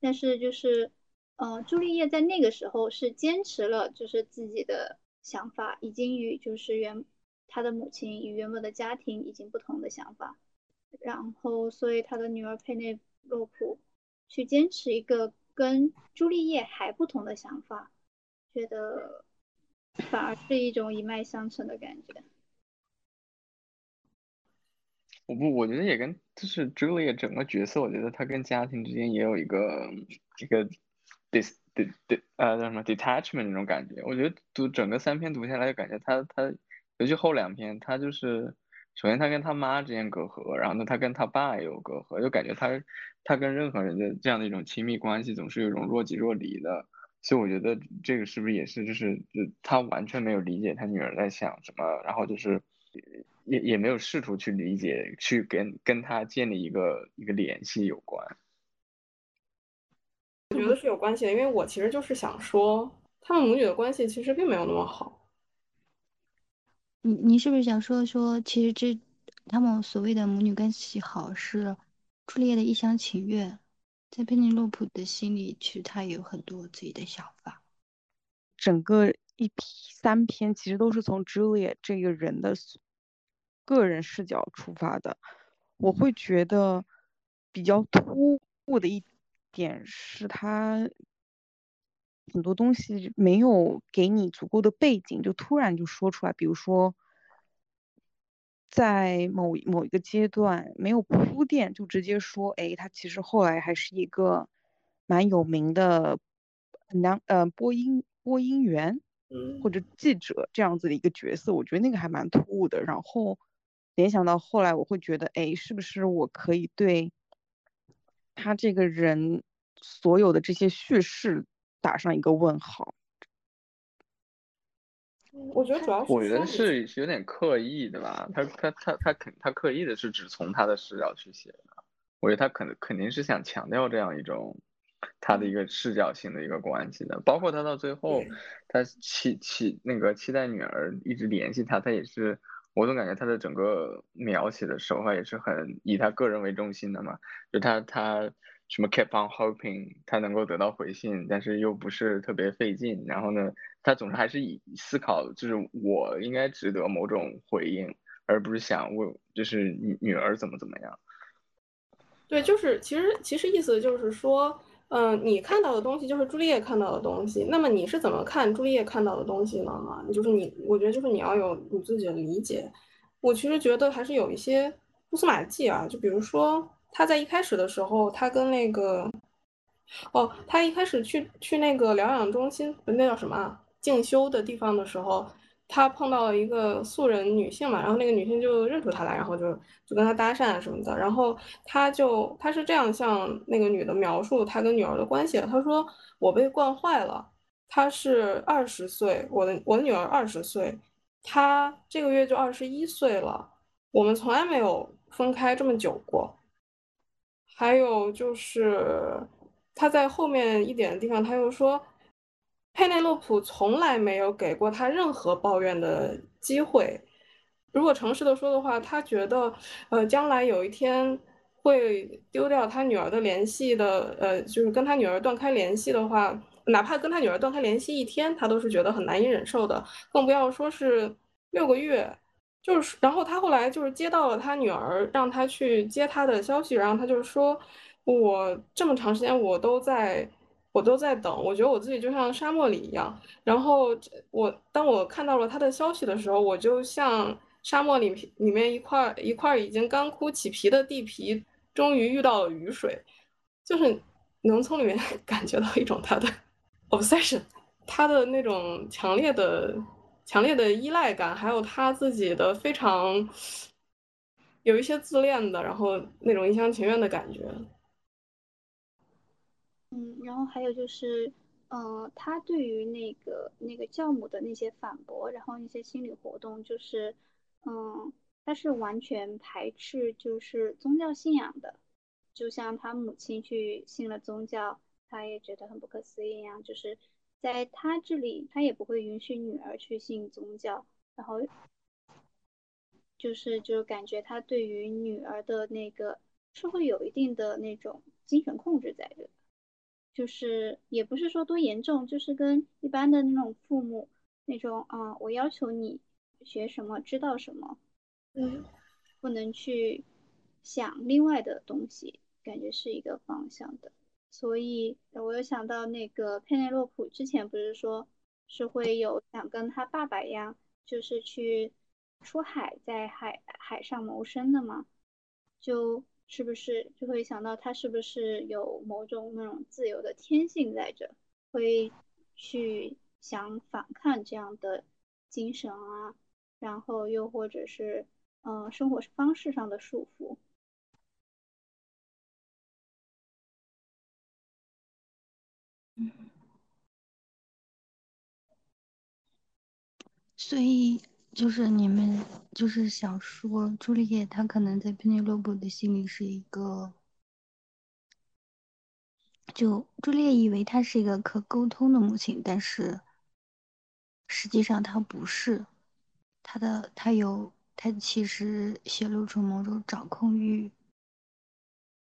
但是就是，嗯，朱丽叶在那个时候是坚持了，就是自己的想法，已经与就是原他的母亲与原本的家庭已经不同的想法，然后所以他的女儿佩内洛普。去坚持一个跟朱丽叶还不同的想法，觉得反而是一种一脉相承的感觉。我不，我觉得也跟就是朱丽叶整个角色，我觉得她跟家庭之间也有一个一个 dis d 呃叫什么 detachment 那种感觉。我觉得读整个三篇读下来，就感觉她她尤其后两篇，她就是。首先，他跟他妈之间隔阂，然后呢，他跟他爸也有隔阂，就感觉他他跟任何人的这样的一种亲密关系总是有一种若即若离的，所以我觉得这个是不是也是就是就他完全没有理解他女儿在想什么，然后就是也也没有试图去理解，去跟跟他建立一个一个联系有关。我觉得是有关系的，因为我其实就是想说，他们母女的关系其实并没有那么好。你你是不是想说说，其实这他们所谓的母女关系好，是朱丽叶的一厢情愿，在佩内洛普的心里，其实她有很多自己的想法。整个一批三篇其实都是从朱丽叶这个人的个人视角出发的，我会觉得比较突兀的一点是他。很多东西没有给你足够的背景，就突然就说出来。比如说，在某某一个阶段没有铺垫，就直接说，哎，他其实后来还是一个蛮有名的男呃播音播音员，或者记者这样子的一个角色。我觉得那个还蛮突兀的。然后联想到后来，我会觉得，哎，是不是我可以对他这个人所有的这些叙事？打上一个问号，我觉得主要是我觉得是有点刻意的吧，他他他他肯他刻意的是只从他的视角去写的，我觉得他可能肯定是想强调这样一种他的一个视角性的一个关系的，包括他到最后他期期那个期待女儿一直联系他，他也是我总感觉他的整个描写的手法也是很以他个人为中心的嘛，就他他。什么 keep on hoping 他能够得到回信，但是又不是特别费劲。然后呢，他总是还是以思考，就是我应该值得某种回应，而不是想问，就是女女儿怎么怎么样。对，就是其实其实意思就是说，嗯，你看到的东西就是朱丽叶看到的东西。那么你是怎么看朱丽叶看到的东西呢？就是你，我觉得就是你要有你自己的理解。我其实觉得还是有一些蛛丝马迹啊，就比如说。他在一开始的时候，他跟那个，哦，他一开始去去那个疗养中心，不那叫什么啊？静修的地方的时候，他碰到了一个素人女性嘛，然后那个女性就认出他来，然后就就跟他搭讪什么的，然后他就他是这样向那个女的描述他跟女儿的关系，他说我被惯坏了，他是二十岁，我的我的女儿二十岁，他这个月就二十一岁了，我们从来没有分开这么久过。还有就是，他在后面一点的地方，他又说，佩内洛普从来没有给过他任何抱怨的机会。如果诚实的说的话，他觉得，呃，将来有一天会丢掉他女儿的联系的，呃，就是跟他女儿断开联系的话，哪怕跟他女儿断开联系一天，他都是觉得很难以忍受的，更不要说是六个月。就是，然后他后来就是接到了他女儿让他去接他的消息，然后他就说：“我这么长时间我都在，我都在等，我觉得我自己就像沙漠里一样。然后我当我看到了他的消息的时候，我就像沙漠里里面一块一块已经干枯起皮的地皮，终于遇到了雨水，就是能从里面 感觉到一种他的 obsession，他的那种强烈的。”强烈的依赖感，还有他自己的非常有一些自恋的，然后那种一厢情愿的感觉。嗯，然后还有就是，嗯，他对于那个那个教母的那些反驳，然后那些心理活动，就是，嗯，他是完全排斥就是宗教信仰的，就像他母亲去信了宗教，他也觉得很不可思议一样，就是在他这里，他也不会允许女儿去信宗教，然后就是就感觉他对于女儿的那个是会有一定的那种精神控制在的。就是也不是说多严重，就是跟一般的那种父母那种，啊、我要求你学什么，知道什么，嗯，不能去想另外的东西，感觉是一个方向的。所以我有想到那个佩内洛普之前不是说是会有想跟他爸爸一样，就是去出海，在海海上谋生的嘛，就是不是就会想到他是不是有某种那种自由的天性在这，会去想反抗这样的精神啊，然后又或者是嗯、生活方式上的束缚。所以就是你们就是想说，朱丽叶她可能在佩内洛普的心里是一个，就朱丽叶以为她是一个可沟通的母亲，但是实际上她不是，她的她有她其实显露出某种掌控欲，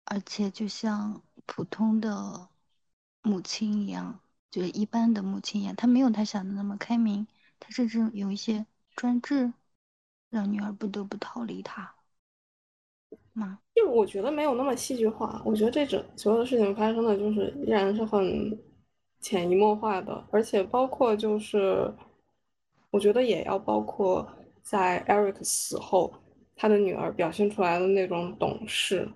而且就像普通的母亲一样，就是一般的母亲一样，她没有她想的那么开明。他甚至有一些专制，让女儿不得不逃离他。吗？就我觉得没有那么戏剧化，我觉得这整所有的事情发生的就是依然是很潜移默化的，而且包括就是，我觉得也要包括在 Eric 死后，他的女儿表现出来的那种懂事，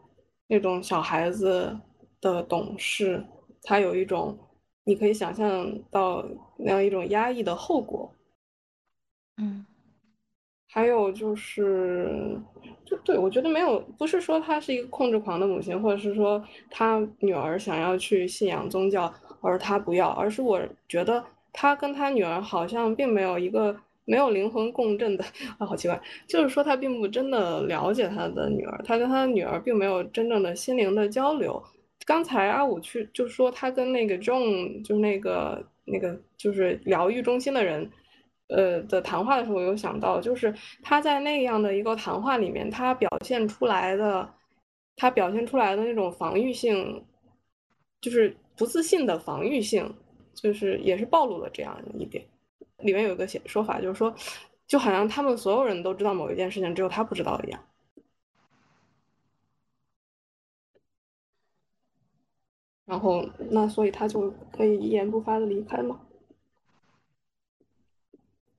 那种小孩子的懂事，他有一种你可以想象到那样一种压抑的后果。嗯，还有就是，就对我觉得没有，不是说她是一个控制狂的母亲，或者是说她女儿想要去信仰宗教，而她不要，而是我觉得她跟她女儿好像并没有一个没有灵魂共振的 啊，好奇怪，就是说她并不真的了解她的女儿，她跟她的女儿并没有真正的心灵的交流。刚才阿五去就说他跟那个 John 就是那个那个就是疗愈中心的人。呃的谈话的时候，我有想到，就是他在那样的一个谈话里面，他表现出来的，他表现出来的那种防御性，就是不自信的防御性，就是也是暴露了这样一点。里面有一个写说法，就是说，就好像他们所有人都知道某一件事情，只有他不知道一样。然后，那所以他就可以一言不发的离开吗？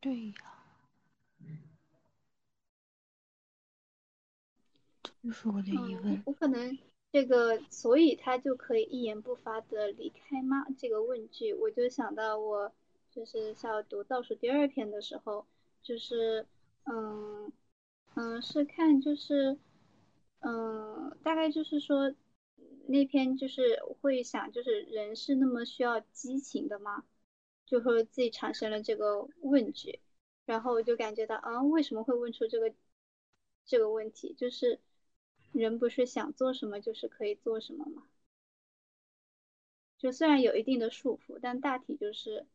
对呀，这就是我的疑问。嗯，我可能这个，所以他就可以一言不发的离开吗？这个问句，我就想到我就是要读倒数第二篇的时候，就是嗯嗯是看就是嗯大概就是说那篇就是会想就是人是那么需要激情的吗？就会自己产生了这个问句，然后我就感觉到啊为什么会问出这个这个问题？就是人不是想做什么就是可以做什么吗？就虽然有一定的束缚，但大体就是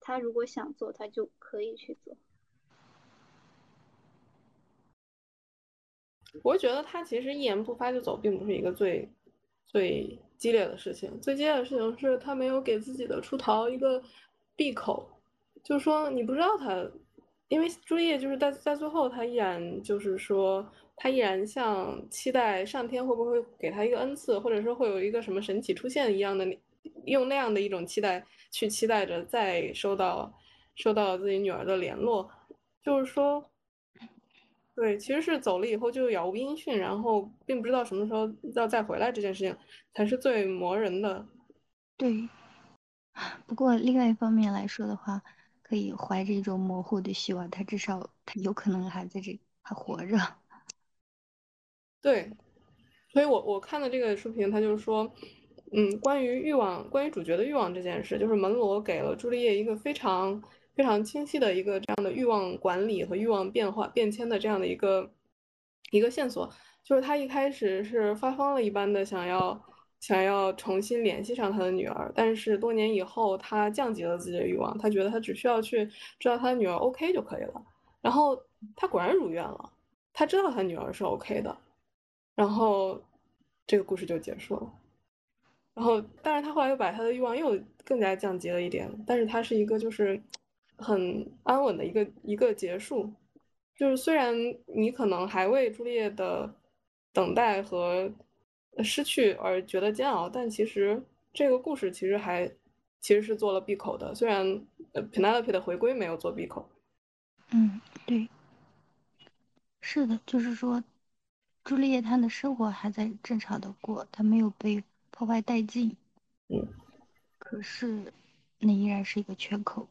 他如果想做，他就可以去做。我觉得他其实一言不发就走，并不是一个最最激烈的事情。最激烈的事情是他没有给自己的出逃一个闭口，就是说你不知道他，因为朱丽叶就是在在最后，他依然就是说，他依然像期待上天会不会给他一个恩赐，或者说会有一个什么神奇出现一样的，用那样的一种期待去期待着再收到收到自己女儿的联络，就是说。对，其实是走了以后就杳无音讯，然后并不知道什么时候要再回来，这件事情才是最磨人的。对，不过另外一方面来说的话，可以怀着一种模糊的希望，他至少他有可能还在这，还活着。对，所以我我看的这个书评，他就是说，嗯，关于欲望，关于主角的欲望这件事，就是门罗给了朱丽叶一个非常非常清晰的一个这样的欲望管理和欲望变化变迁的这样的一个一个线索，就是他一开始是发疯了一般的想要想要重新联系上他的女儿，但是多年以后他降级了自己的欲望，他觉得他只需要去知道他的女儿 OK 就可以了，然后他果然如愿了，他知道他女儿是 OK 的。然后这个故事就结束了。然后，但是他后来又把他的欲望又更加降级了一点，但是他是一个就是很安稳的一个一个结束。就是虽然你可能还为朱丽叶的等待和失去而觉得煎熬，但其实这个故事其实还其实是做了闭口的。虽然呃 Penelope 的回归没有做闭口。嗯，对，是的，就是说。朱丽叶她的生活还在正常的过，她没有被破坏殆尽。嗯，可是那依然是一个缺口，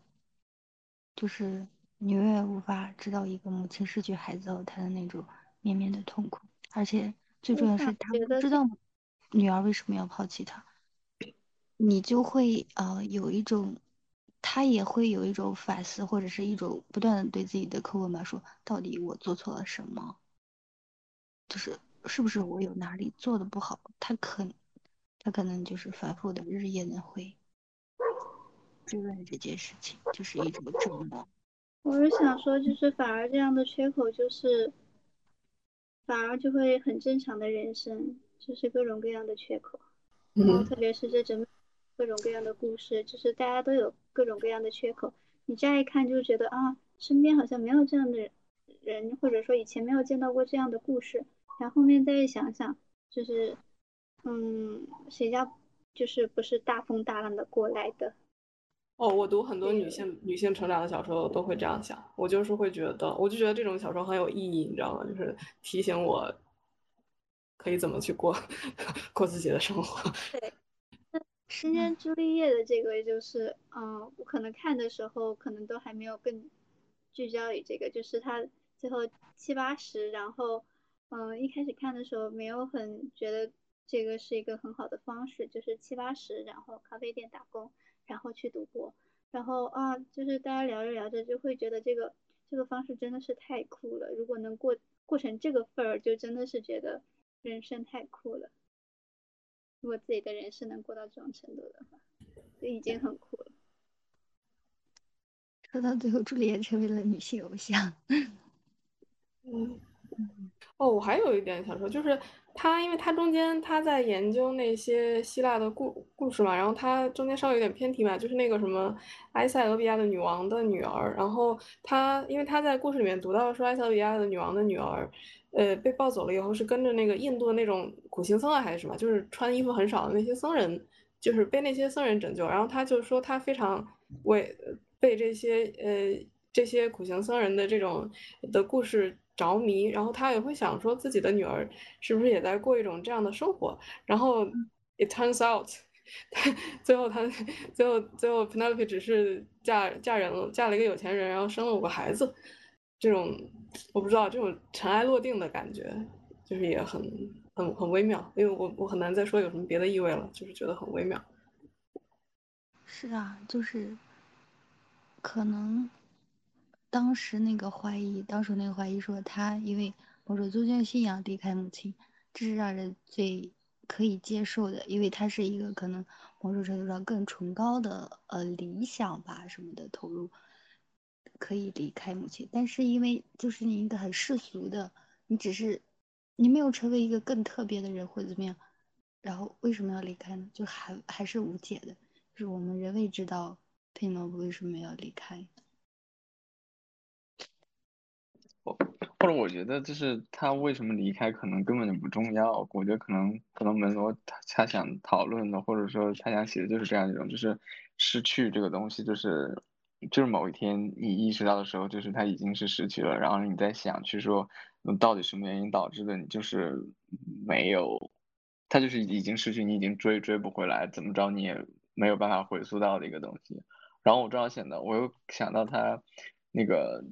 就是你永远无法知道一个母亲失去孩子后她的那种绵绵的痛苦，而且最重要是她不知道女儿为什么要抛弃她，你就会呃有一种，她也会有一种反思或者是一种不断的对自己的拷问吧，说到底我做错了什么。就是是不是我有哪里做的不好？她可，他可能就是反复的日夜的会追问这件事情，就是一种折磨。我是想说，就是反而这样的缺口，就是反而就会很正常的人生，就是各种各样的缺口。然后特别是这整各种各样的故事，就是大家都有各种各样的缺口。你乍一看就觉得啊，身边好像没有这样的人，或者说以前没有见到过这样的故事。然后后面再想想，就是，嗯，谁家就是不是大风大浪的过来的？哦，我读很多女性女性成长的小说都会这样想，我就是会觉得，我就觉得这种小说很有意义，你知道吗？就是提醒我可以怎么去过过自己的生活。对，那时间朱丽叶的这个就是，嗯，我可能看的时候可能都还没有更聚焦于这个，就是他最后七八十，然后。嗯，一开始看的时候没有很觉得这个是一个很好的方式，就是七八十，然后咖啡店打工，然后去赌博，然后啊，就是大家聊着聊着就会觉得这个这个方式真的是太酷了。如果能过过成这个份儿，就真的是觉得人生太酷了。如果自己的人生能过到这种程度的话，就已经很酷了。说到最后，朱丽叶成为了女性偶像。嗯。哦，我还有一点想说，就是他，因为他中间他在研究那些希腊的故故事嘛，然后他中间稍微有点偏题嘛，就是那个什么埃塞俄比亚的女王的女儿，然后他因为他在故事里面读到说埃塞俄比亚的女王的女儿，呃，被抱走了以后是跟着那个印度的那种苦行僧啊还是什么，就是穿衣服很少的那些僧人，就是被那些僧人拯救，然后他就说他非常为被这些呃这些苦行僧人的这种的故事。着迷，然后他也会想说自己的女儿是不是也在过一种这样的生活。然后 it turns out，最后他最后最后 Penelope 只是嫁嫁人了，嫁了一个有钱人，然后生了五个孩子。这种我不知道，这种尘埃落定的感觉，就是也很很很微妙。因为我我很难再说有什么别的意味了，就是觉得很微妙。是啊，就是可能。当时那个怀疑，当时那个怀疑说他因为某种宗教信仰离开母亲，这是让人最可以接受的，因为他是一个可能某种程度上更崇高的呃理想吧什么的投入，可以离开母亲。但是因为就是你一个很世俗的，你只是你没有成为一个更特别的人或者怎么样，然后为什么要离开呢？就还还是无解的，就是我们仍未知道佩诺为什么要离开。我或者我觉得就是他为什么离开可能根本就不重要，我觉得可能可能门罗他他想讨论的或者说他想写的就是这样一种，就是失去这个东西，就是就是某一天你意识到的时候，就是他已经是失去了，然后你在想去说，到底什么原因导致的？你就是没有，他就是已经失去，你已经追追不回来，怎么着你也没有办法回溯到的一个东西。然后我正好想到，我又想到他那个。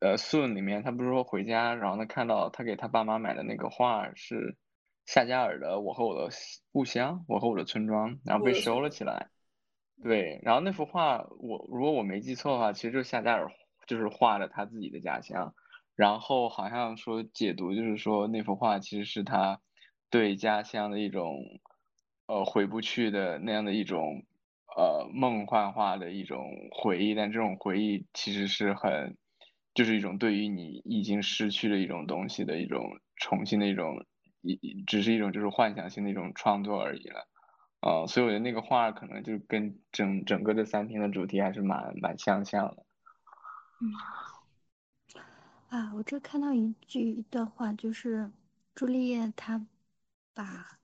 呃《Soon》里面，他不是说回家，然后他看到他给他爸妈买的那个画是夏加尔的《我和我的故乡》，我和我的村庄，然后被收了起来。对，然后那幅画，我如果我没记错的话，其实就是夏加尔就是画的他自己的家乡，然后好像说解读就是说那幅画其实是他对家乡的一种呃回不去的那样的一种呃梦幻化的一种回忆，但这种回忆其实是很就是一种对于你已经失去的一种东西的一种重新的一种一只是一种就是幻想性的一种创作而已了。呃，所以我觉得那个画可能就跟整整个这三篇的主题还是蛮蛮相像的。嗯，啊，我这看到一句一段话，就是朱丽叶她把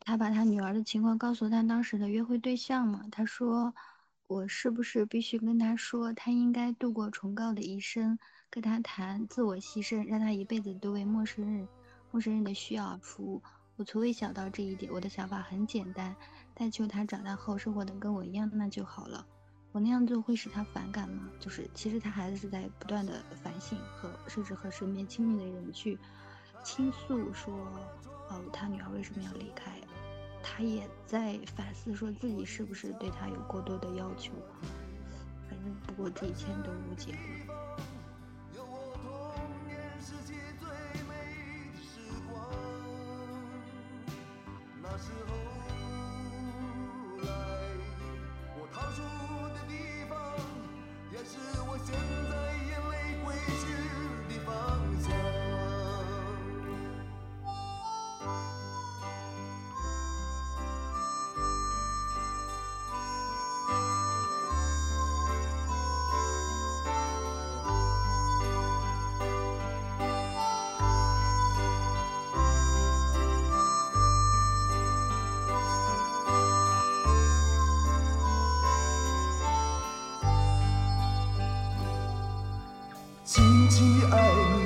她把她女儿的情况告诉她当时的约会对象嘛，她说我是不是必须跟他说，他应该度过崇高的一生，跟他谈自我牺牲，让他一辈子都为陌生人陌生人的需要而服务。我从未想到这一点，我的想法很简单，但求他长大后生活的跟我一样，那就好了。我那样做会使他反感吗？就是其实他孩子是在不断的反省和甚至和身边亲密的人去倾诉，说哦他女儿为什么要离开，他也在反思说自己是不是对他有过多的要求。反正不过这一切都无解了。只爱你，